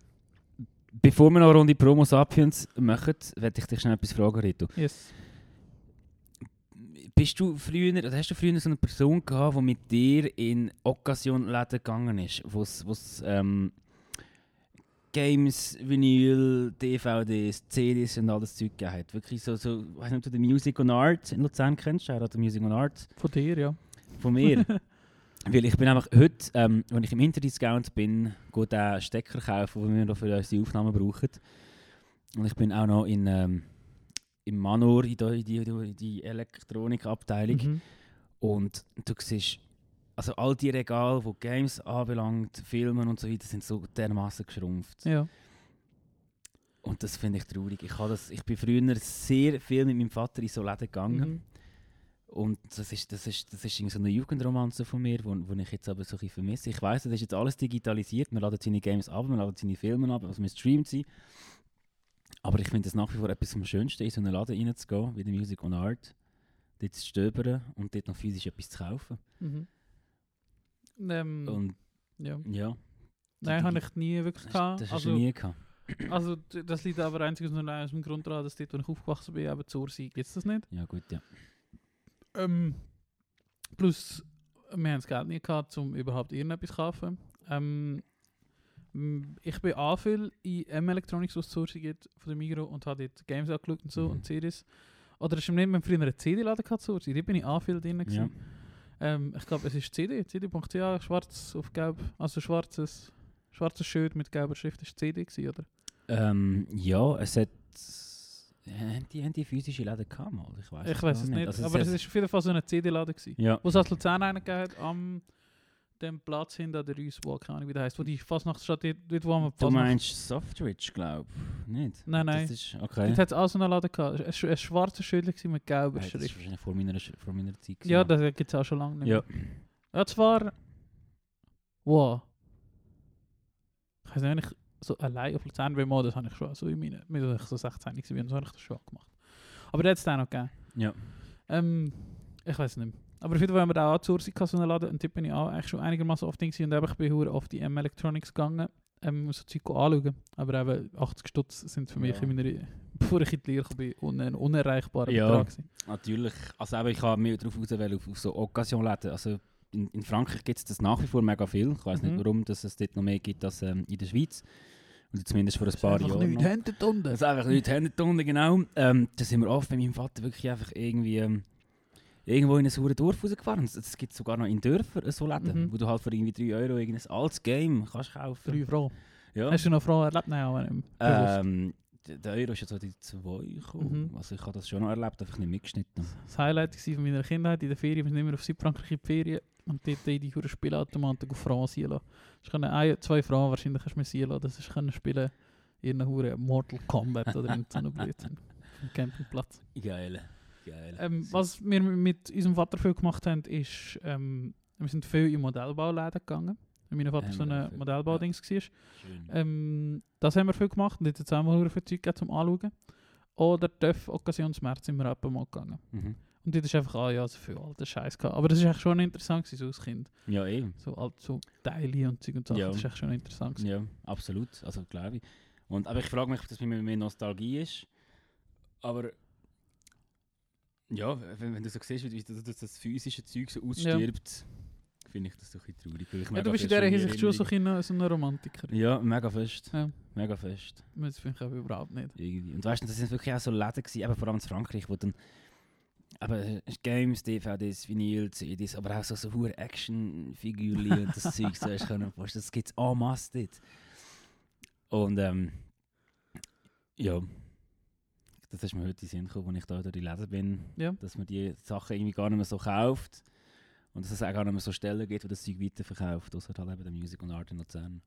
bevor wir noch eine Runde Promo Sapiens machen, werde ich dich schnell etwas fragen, Rito.
Yes.
Bist du früher, oder hast du früher so eine Person gehabt, die mit dir in Occasion-Läden gegangen ist, wo es ähm, Games, Vinyl, DVDs, CDs und alles Zeug gegeben hat? Wirklich so, so ich weiß nicht, ob du den Music on Art in Luzern kennst, er hat den Music on Art
Von dir, ja.
von mir. Weil ich bin einfach heute, ähm, wenn ich im Interdiscount bin, gehe den Stecker kaufen, den wir noch für unsere Aufnahmen brauchen. Und ich bin auch noch in, ähm, im Manor, in die, die, die, die Elektronikabteilung.
Mhm.
Und du siehst, also all die Regale, die Games anbelangt, Filme und so weiter, sind so dermaßen geschrumpft.
Ja.
Und das finde ich traurig. Ich, habe das, ich bin früher sehr viel mit meinem Vater in so Läden gegangen.
Mhm.
Und das ist, das ist, das ist so eine Jugendromanze von mir, wo, wo ich jetzt aber so ein bisschen vermisse. Ich weiss, das ist jetzt alles digitalisiert. Man ladet seine Games ab, man ladet seine Filme ab, also man streamt sie. Aber ich finde es nach wie vor etwas am schönsten, in so einen Laden reinzugehen, wie der Music on Art, dort zu stöbern und dort noch physisch etwas zu kaufen.
Mhm. Ähm,
Und
ja.
ja,
Nein, habe ich nie wirklich
das,
gehabt.
das hast
also,
du nie gehabt.
also das liegt aber einzig und allein aus dem Grund daran, dass dort, wo ich aufgewachsen bin, eben zur Ursee, gibt es das nicht.
Ja gut, ja.
Ähm, plus, wir haben das Geld nie gehabt, um überhaupt irgendetwas zu kaufen. Ähm, ich bin viel in M Electronics, was zur Ursee gibt, von der Migro und habe dort Games angeschaut und so
Mhm.
und Series. Oder es stimmt nicht, wir früher eine CD-Laden gehabt zur Ursee, dort bin ich viel drin.
ja.
Ähm, ich glaube, es ist CD, CD.ch, schwarz auf gelb, also schwarzes, schwarzes Schild mit gelber Schrift, ist CD gewesen, oder?
Ähm, ja, es hat... Haben die, haben die physische Läden gehabt mal? Ich weiß
ich weiß es nicht,
Also
aber es ist auf jeden Fall so eine CD-Laden.
Ja,
Wo es als Luzern einen gegeben hat, am dem Platz hinter der Reuswall, keine Ahnung wie der heisst, wo die Fastnachtsstadt, dort, dort wo man
du meinst Softwitch, glaube ich, nicht?
Nein, nein.
Das ist, okay.
Dort hat es auch so einen Laden gehabt, ein, ein schwarzes Schild gewesen mit gelber
Hey, das ist
Schrift.
wahrscheinlich vor meiner, vor meiner Zeit.
Ja,
gewesen.
das gibt es auch schon lange nicht
ja.
mehr. Ja, zwar... Wow. Ich weiß nicht, ich so allein auf Luzern bin, das habe ich schon so in meinen... Mit ich so 16 war, so habe ich das schon gemacht. Aber der hat es dann noch gegeben.
Ja.
Ähm, ich weiß nicht mehr. Aber auf jeden Fall haben wir da auch einen Laden und dort bin ich auch eigentlich schon einigermaßen oft drin und eben ich bin auf die M Electronics gegangen, ähm, so Zeug anschauen. Aber eben 80 Stutz sind für mich
Ja.
in meiner, bevor ich in die Lehre bin, un ein unerreichbarer
Ja.
Betrag gewesen.
Natürlich. Also eben, ich habe mich darauf auswählen, auf, auf so Occasion-Läden. Also in, in Frankreich gibt es das nach wie vor mega viel. Ich weiß
Mhm.
nicht, warum dass es dort noch mehr gibt als ähm, in der Schweiz. Oder zumindest vor ein paar
Einfach
Jahren.
nichts,
noch.
Hände unten.
Das ist einfach nicht Hände unten, genau. Ähm, da sind wir oft bei meinem Vater wirklich einfach irgendwie ähm, irgendwo in ein saures Dorf rausgefahren. Es- gibt sogar noch in Dörfern so Läden,
Mhm.
wo du halt für irgendwie 3 Euro irgendein altes Game kannst kaufen.
Drei Frauen.
Ja.
Hast du noch Frauen erlebt? Nein, aber nicht.
Ähm, der Euro ist jetzt so die 2 gekommen.
Mhm.
Also ich habe das schon noch erlebt, einfach nicht mitgeschnitten.
Das Highlight war von meiner Kindheit in der Ferien. Wir sind immer auf Südfrankreich in die Ferien und dort in die hure Spielautomaten auf Frauen ziehen lassen. Du können ein, zwei Frauen wahrscheinlich kannst du mir ziehen lassen. Das ist können spielen in einer Mortal Kombat oder in so einer Blödsinn. Dem Campingplatz.
Geil.
Ähm, was wir mit unserem Vater viel gemacht haben, ist, ähm, wir sind viel in Modellbauläden gegangen. Mein Vater
Haben
so
wir
ein Modellbaudings war.
Schön.
Ähm, das haben wir viel gemacht und jetzt hat es auch viel Zeug zum Anschauen. Oder TÜV Occasionsmärz sind wir etwa mal gegangen.
Mhm.
Und dort ist einfach, ah ja, so viel alter Scheiß gehabt. Aber das ist echt schon interessant so als Kind.
Ja, eben.
So alt, so Teile und Zeug und Sachen.
Ja.
Das ist echt schon interessant.
Ja, absolut. Also glaube ich. Und, aber ich frage mich, ob das bei mir mehr Nostalgie ist. Aber ja, wenn, wenn du so siehst, wie, das, das physische Zeug so ausstirbt, finde ich das so ein bisschen traurig. weil ich
Ja, du bist in dieser Hinsicht schon so ein, so ein Romantiker.
Ja, mega fest.
Ja.
Mega fest.
Das finde ich aber überhaupt nicht.
Irgendwie. Und weißt du, das sind wirklich auch so Läden gewesen, eben vor allem in Frankreich, wo dann aber äh, Games, DVDs, Vinyl, CDs, aber auch so, so hohe Actionfigürchen und das Zeug, so hast du können vorstellen, das gibt es en masse dort. Und ähm, ja, das ist mir heute in Sinn gekommen, als ich da durch die Läden bin,
Ja.
dass man die Sachen irgendwie gar nicht mehr so kauft und dass es auch gar nicht mehr so Stellen gibt, wo das Zeug weiterverkauft, außer halt eben der Music und Art in Luzern.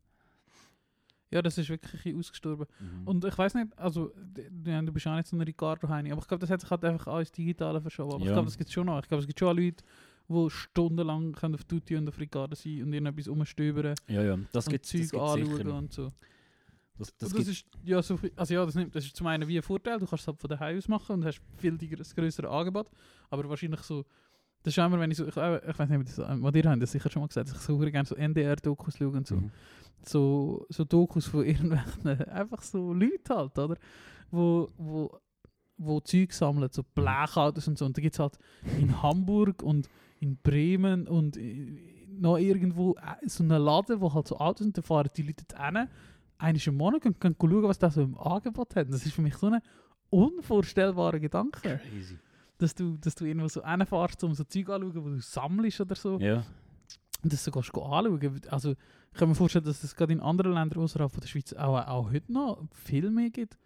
Ja, das ist wirklich ausgestorben.
Mhm.
Und ich weiß nicht, also, d- du bist auch nicht so ein Ricardo Heini, aber ich glaube, das hat sich halt einfach alles Digitale verschoben. Aber ich
Ja.
glaube, das gibt es schon noch. Ich glaube, es gibt schon Leute, die stundenlang können auf Tutti und auf Ricardo sein und irgendetwas rumstöbern
ja, ja, das gibt es
Zeug
sicher.
anschauen und so.
Das, das
Das, ist, ja, so viel, also ja, das, nimmt, das ist zum einen wie ein Vorteil, du kannst es halt von daheim aus machen und hast viel größere Angebot, aber wahrscheinlich so Das ist immer, wenn ich so, ich, ich weiß nicht, ob das, was ihr habt das sicher schon mal gesagt, dass ich so gerne so NDR-Dokus schaue und so.
Mhm.
so, so Dokus von irgendwelchen, einfach so Leute halt, oder? Wo, wo, wo Zeug sammeln, so Blechautos und so. Und da gibt es halt in Hamburg und in Bremen und i- noch irgendwo äh, so einen Laden, wo halt so Autos sind, da fahren die Leute hin, einmal im Monat und können schauen, was da so im Angebot hat. Das ist für mich so ein unvorstellbarer Gedanke,
Crazy.
dass du, dass du irgendwo so hinfährst, um so Zeug anzuschauen, wo du sammelst oder so.
Ja.
Und das sogar anschauen. Also, ich kann mir vorstellen, dass es gerade in anderen Ländern außerhalb von der Schweiz auch, auch heute noch viel mehr gibt.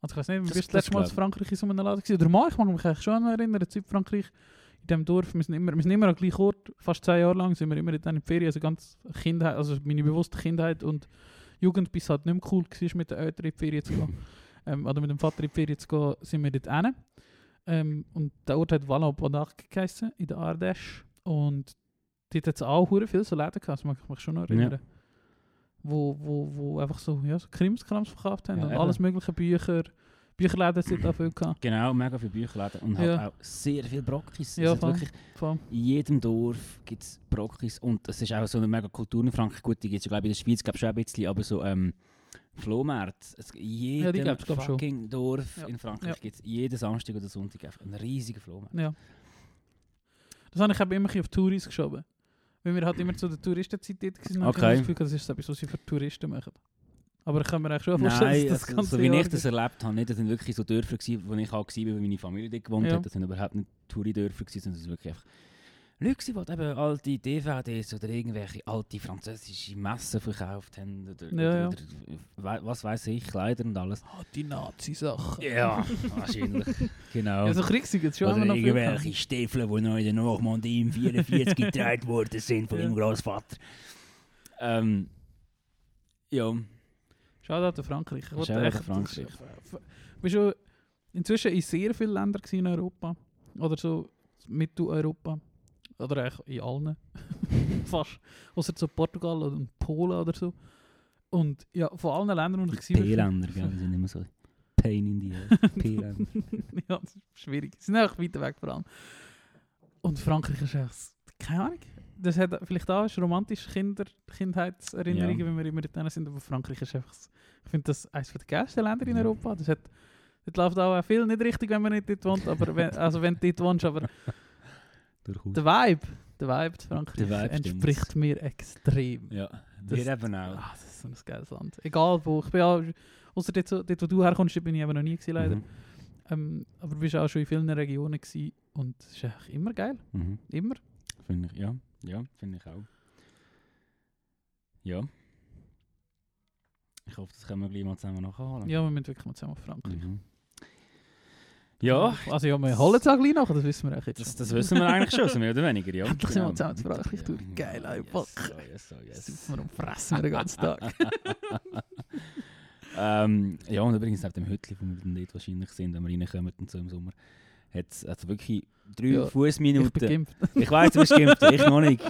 Also, ich weiß nicht,
Das-
bist du
das
das letzte Mal in. Frankreich in so einem Laden gewesen? Oder mal, ich mag mich eigentlich schon an erinnern, in Frankreich, in diesem Dorf, wir sind immer, wir sind immer am gleichen Ort, fast zwei Jahre lang sind wir immer in die Ferien, also ganz Kindheit, also meine bewusste Kindheit und Jugend, bis es halt nicht mehr cool war, mit den Eltern in die Ferien zu gehen, ähm, oder mit dem Vater in die Ferien zu gehen, sind wir dort hin. Ähm, und der Ort hat Vallon-Podac geheißen, in der Ardèche. Und dort hat es auch hure viel so Läden gehabt, das mag ich mich schon noch
Ja.
erinnern. Wo, wo, wo einfach so, ja, so Krimskrams verkauft haben
Ja,
und
eben.
alles mögliche Bücher. Bücherläden sind da viel gehabt.
Genau, mega viele Bücherläden und halt
Ja.
auch sehr viele Brockis.
Ja, voll.
wirklich
Voll.
in jedem Dorf gibt es Brockis und es ist auch so eine mega Kultur in Frankreich. Gut, die gibt es ja glaube ich in der Schweiz glaub, schon ein bisschen, aber so ähm, Flohmärkte. Es, jedem
die gibt's, glaub, schon.
fucking Dorf
Ja.
in Frankreich
Ja.
gibt es jeden Samstag oder Sonntag einfach einen riesigen Flohmarkt.
Ja. Das habe ich eben immer auf Touris geschoben. Weil wir halt immer zu der Touristenzeit dort waren. habe ich
Okay.
das Gefühl, das ist etwas, was sie für Touristen machen. Aber ich kann mir eigentlich schon vorstellen,
Nein,
dass das ganze
so wie
Jahr
ich das erlebt habe, nicht, das sind wirklich so Dörfer gewesen, wo ich auch war, weil meine Familie dort gewohnt
Ja.
hat. Das sind überhaupt nicht Touri-Dörfer gewesen, sondern es sind wirklich einfach Leute die eben alte DVDs oder irgendwelche alte französische Messen verkauft haben oder,
Ja,
oder,
ja.
oder was weiß ich, Kleider und alles.
Ah, die Nazi-Sachen.
Ja, wahrscheinlich. genau.
Ja, so Kriegsieg jetzt schon
oder
noch
irgendwelche. Stiefel, die noch in der Normandie im 44 getragen worden sind von
Ja.
meinem Großvater. Ähm, ja,
Shoutout an Frankreich. Ich
Shoutout
echt-
an Frankreich.
Ich bin schon inzwischen in sehr vielen Ländern in Europa. Oder so Mitteleuropa. Oder eigentlich in allen. Fast. Außer so Portugal oder Polen oder so. Und ja, von allen Ländern, wo ich
die
gewesen bin-
P-Länder, gell, die sind immer so Pain in ass. P-Länder.
ja, das ist schwierig. Sie sind einfach weiter weg vor allem. Und Frankreich ist echt, keine Ahnung. Das hat vielleicht auch romantische Kinder Kindheitserinnerungen,
Ja.
wenn wir immer dort sind. Aber Frankreich ist einfach, ich finde das eines der geilsten Länder in. Europa. Das hat, das läuft auch viel nicht richtig, wenn man nicht dort wohnt. Aber wenn, also wenn du dort wohnst, aber der Vibe, der Vibe zu Frankreich
Vibe
entspricht
stimmt's.
mir extrem.
Ja,
Das-
wir eben auch.
Ah, das ist so ein geiles Land. Egal wo. Ich bin auch, außer dort, dort, wo du herkommst, bin ich eben noch nie gewesen, leider.
Mhm.
Ähm, aber du bist auch schon in vielen Regionen gewesen und es ist eigentlich immer geil.
Mhm.
Immer.
Finde ich, ja. Ja, finde ich auch. Ja. Ich hoffe, das können wir gleich mal zusammen nachholen.
Ja, wir müssen wirklich mal zusammen auf Frankreich.
Mhm. Ja,
Also ja, wir holen es auch gleich nach, das wissen wir eigentlich jetzt
das, das wissen wir eigentlich schon, so mehr oder weniger, ja.
Endlich sind wir zusammen zu Frankreich durch.
Ja.
Geil, ey,
yes,
fuck.
so, yes, so, yes.
Sitzen wir und fressen wir den ganzen Tag.
ähm, ja, und übrigens auf dem Hütli, wo wir dann dort wahrscheinlich sind, wenn wir reinkommen und so im Sommer, hat es also wirklich drei
Ja, Ich
Fußminuten.
geimpft.
Ich weiß, du bist geimpft, ich noch nicht.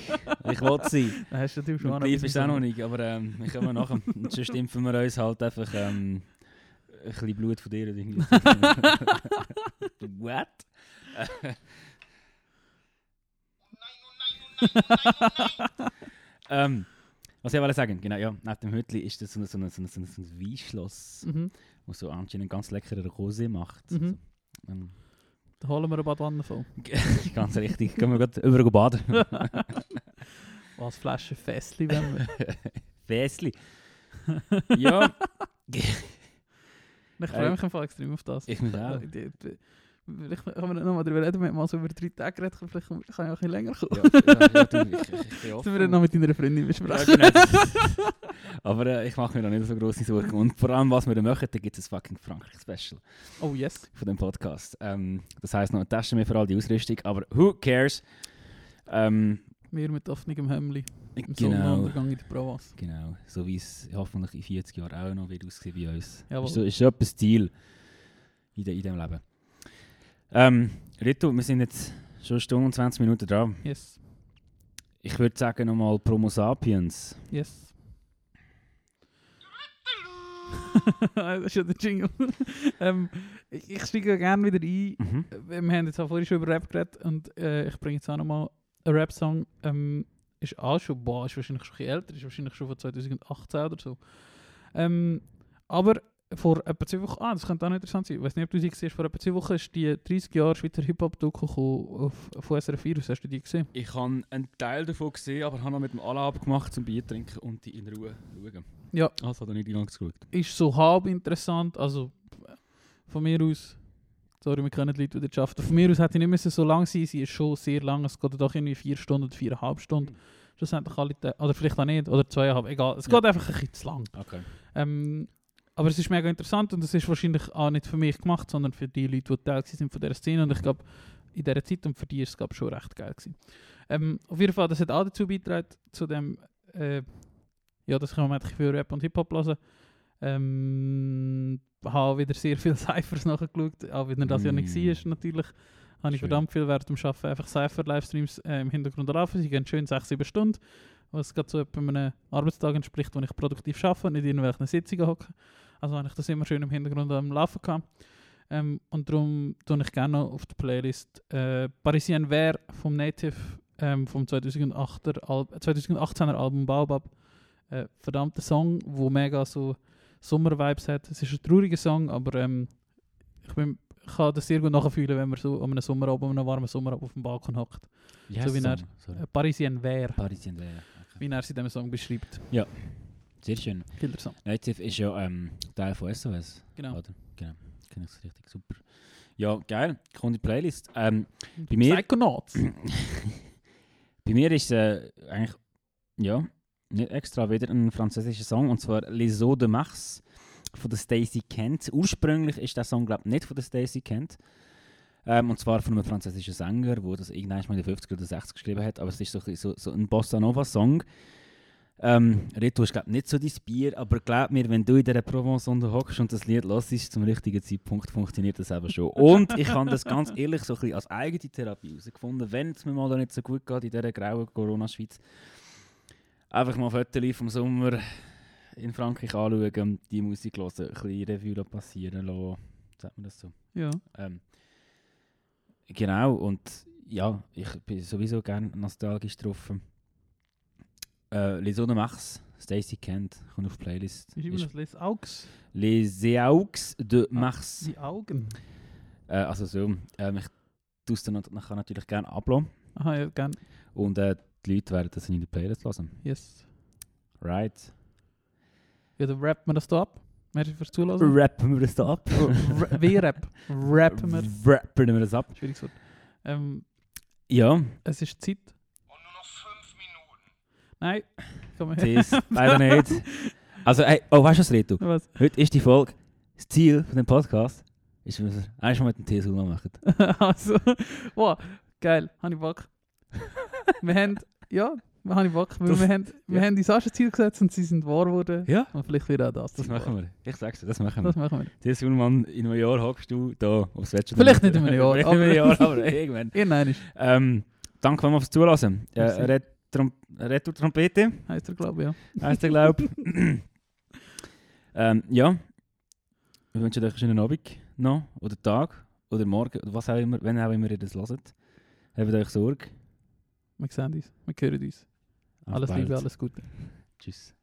Ich wollte sein.
Dann hast du natürlich schon
Und live ist auch noch nicht, aber ähm, ich komme nachher. Und sonst impfen wir uns halt einfach ähm, ein bisschen Blut von dir. What? ähm, was ich wollte sagen, genau, ja, nach dem Hütli ist das so ein, so ein, so ein, so ein, so ein Weinschloss,
Mhm.
wo so anscheinend ganz leckere Rosé macht.
Mhm.
Ähm,
Da holen wir eine Badwanne voll.
ganz richtig. Gehen wir gerade über baden.
Was Flasche Fässli, wenn wir.
Fäsli. ja,
Ich freue mich Fall extrem auf das.
ich muss auch.
Vielleicht können wir nochmal darüber reden, wir haben mal so über drei Tage geredet, vielleicht kann ich auch ein bisschen länger kommen.
Ja, ja, ja, du, ich, ich, bin
Das
offen.
wir dann noch mit deiner Freundin
Ja,
besprechen.
genau. Aber äh, ich mache mir da nicht so große Sorgen. Und vor allem, was wir da machen, da gibt es ein fucking Frankreich-Special
Oh yes.
von dem Podcast. Ähm, das heisst noch eine Tasche mehr für all die Ausrüstung, aber who cares? Ähm,
Wir mit offenem Hemmli im
genau,
Sonnenuntergang in der Provence.
genau. So wie es hoffentlich in 40 Jahren auch noch wird aussehen bei uns.
Jawohl.
Ist so, ist so etwas Stil in, de, in dem Leben. Ähm, Rito, wir sind jetzt schon eine Stunde und 20 Minuten dran.
Yes.
Ich würde sagen nochmal Promo Sapiens.
Yes. das ist ja der Jingle. ähm, ich, ich steige gerne wieder ein.
Mhm.
Wir haben jetzt auch vorhin schon über Rap geredet und äh, ich bringe jetzt auch nochmal einen Rap-Song. Ähm, ist auch schon, boah, ist wahrscheinlich schon ein älter, ist wahrscheinlich schon von 2018 oder so. Ähm, aber vor etwa zwei Wochen, ah, das könnte auch interessant sein, ich weiß nicht, ob du sie gesehen hast, vor etwa zwei Wochen ist die 30 Jahre Schweizer Hip-Hop-Doku auf SRF 4, hast du die gesehen?
Ich habe einen Teil davon gesehen, aber habe noch mit dem Alla abgemacht zum Bier trinken und die in Ruhe schauen.
Ja.
Also hat er nicht ganz geschaut.
Ist so halb interessant, also von mir aus, sorry, wir können die Leute wieder schaffen, von mir aus hätte ich nicht müssen so lang sein, sie ist schon sehr lang, es geht doch irgendwie vier Stunden oder viereinhalb Stunden. Schlussendlich alle, oder vielleicht auch nicht, oder zweieinhalb, egal, es
Ja.
geht einfach ein bisschen zu lang.
Okay.
Ähm, aber es ist mega interessant und es ist wahrscheinlich auch nicht für mich gemacht, sondern für die Leute, die Teil sind von dieser Szene. Und ich glaube, in dieser Zeit und für die ist es glaub, schon recht geil gewesen. Ähm, auf jeden Fall, das hat auch dazu beigetragen, zu dem, äh, ja, dass ich im Moment ein bisschen viel Rap und Hip-Hop höre. Ähm, habe wieder sehr viele Cyphers nachgeschaut, auch wenn er das ja nicht
Mm.
war, natürlich. Habe ich verdammt viel während dem Arbeiten einfach Cypher-Livestreams äh, im Hintergrund laufen. Sie gehen schön 6-7 Stunden, was gerade so etwa einem Arbeitstag entspricht, wo ich produktiv arbeite und nicht in irgendwelchen Sitzungen hocke. Also habe ich das immer schön im Hintergrund am Laufen gehabt. Ähm, und darum tue ich gerne noch auf die Playlist äh, Parisien Vert vom Native ähm, vom 2008er Al 2018er Album Baobab. Äh, verdammter Song, wo mega so Sommervibes hat. Es ist ein trauriger Song, aber ähm, ich, bin, ich kann das sehr gut nachfühlen, wenn man so an einem Sommerabend, an einem warmen Sommerabend auf dem Balkon hockt.
Wie
So wie er-. Äh, Parisien Vert,
Parisien wäre. Okay.
wie er es in diesem Song beschreibt.
Sehr schön.
Killer Song.
Native ist ja ähm, Teil von SOS.
Genau.
Oder? Genau. Kenne ich richtig super. Ja, geil. Kommt in die Playlist. Ähm, Bei mir-
Psychonauts.
bei mir ist äh, eigentlich, ja, nicht extra wieder ein französischer Song, und zwar Les Eaux de Mars von der Stacey Kent. Ursprünglich ist der Song, glaube ich, nicht von der Stacey Kent. Ähm, und zwar von einem französischen Sänger, der das irgendwann mal in den 50er oder 60 geschrieben hat. Aber es ist so, so, so ein Bossa Nova-Song. Ähm, Reto ist, glaube ich, nicht so dein Bier, aber glaub mir, wenn du in dieser Provence hockst und das Lied hörst, zum richtigen Zeitpunkt funktioniert das eben schon. Und ich habe das ganz ehrlich so ein bisschen als eigene Therapie herausgefunden, wenn es mir mal nicht so gut geht in dieser grauen Corona-Schweiz. Einfach mal Fotos vom Sommer in Frankreich anschauen, die Musik hören, ein bisschen Revue passieren lassen. Sagt man das so?
ja.
Ähm, genau, und ja, ich bin sowieso gerne nostalgisch drauf. Äh, Les Mars, Stacey Kent, kommt auf die Playlist.
Ist immer
Ist
das Les Augs.
Les Eaux de
Ah,
Mars.
Die Augen.
Äh, also so, ähm, ich tue es dann nachher natürlich gerne uploaden.
Aha, ja, gern.
Und äh, die Leute werden das in die Playlist hören.
Yes.
Right.
Ja, dann rappen wir das da ab. Merci fürs Zuhören.
Rappen wir das da ab?
Ra- Wie Rap? Rappen wir.
Rappen wir das ab?
Schwieriges Wort. Ähm,
Ja,
es ist Zeit.
Und nur noch fünf Minuten.
Nein. Komm her.
Tees, leider nicht. Also, hey, oh, weißt du was, Reto?
Was?
Heute ist die Folge. Das Ziel von dem Podcast ist, dass wir eigentlich mal mit dem TSU machen.
also, wow, geil. Habe ich Bock. wir haben, ja, wir haben Bock. Weil
Das-
wir haben, wir
ja.
haben die Sachen Ziel gesetzt und sie sind wahr geworden.
Ja,
Und vielleicht wird auch das.
das machen
wahr.
wir. Ich sag's dir, das machen wir.
Das machen wir.
TSU, Mann, in einem Jahr hockst du da aufs Wetter.
Vielleicht nicht in einem Jahr,
Vielleicht nicht in einem Jahr, aber irgendwann.
Irgendein ist,
Ähm, danke vielmals fürs Zulassen. Äh, Trom Retour Trompete,
heisst er, glaube ich, ja.
heisst der, glaube ich. ähm, ja, wir wünschen euch einen schönen Abend noch, oder Tag, oder Morgen, oder was auch immer, wenn auch immer ihr das hört. Habt euch Sorge.
Wir sehen uns. Wir hören uns.
Auf
Alles
bald.
Liebe, alles Gute.
Tschüss.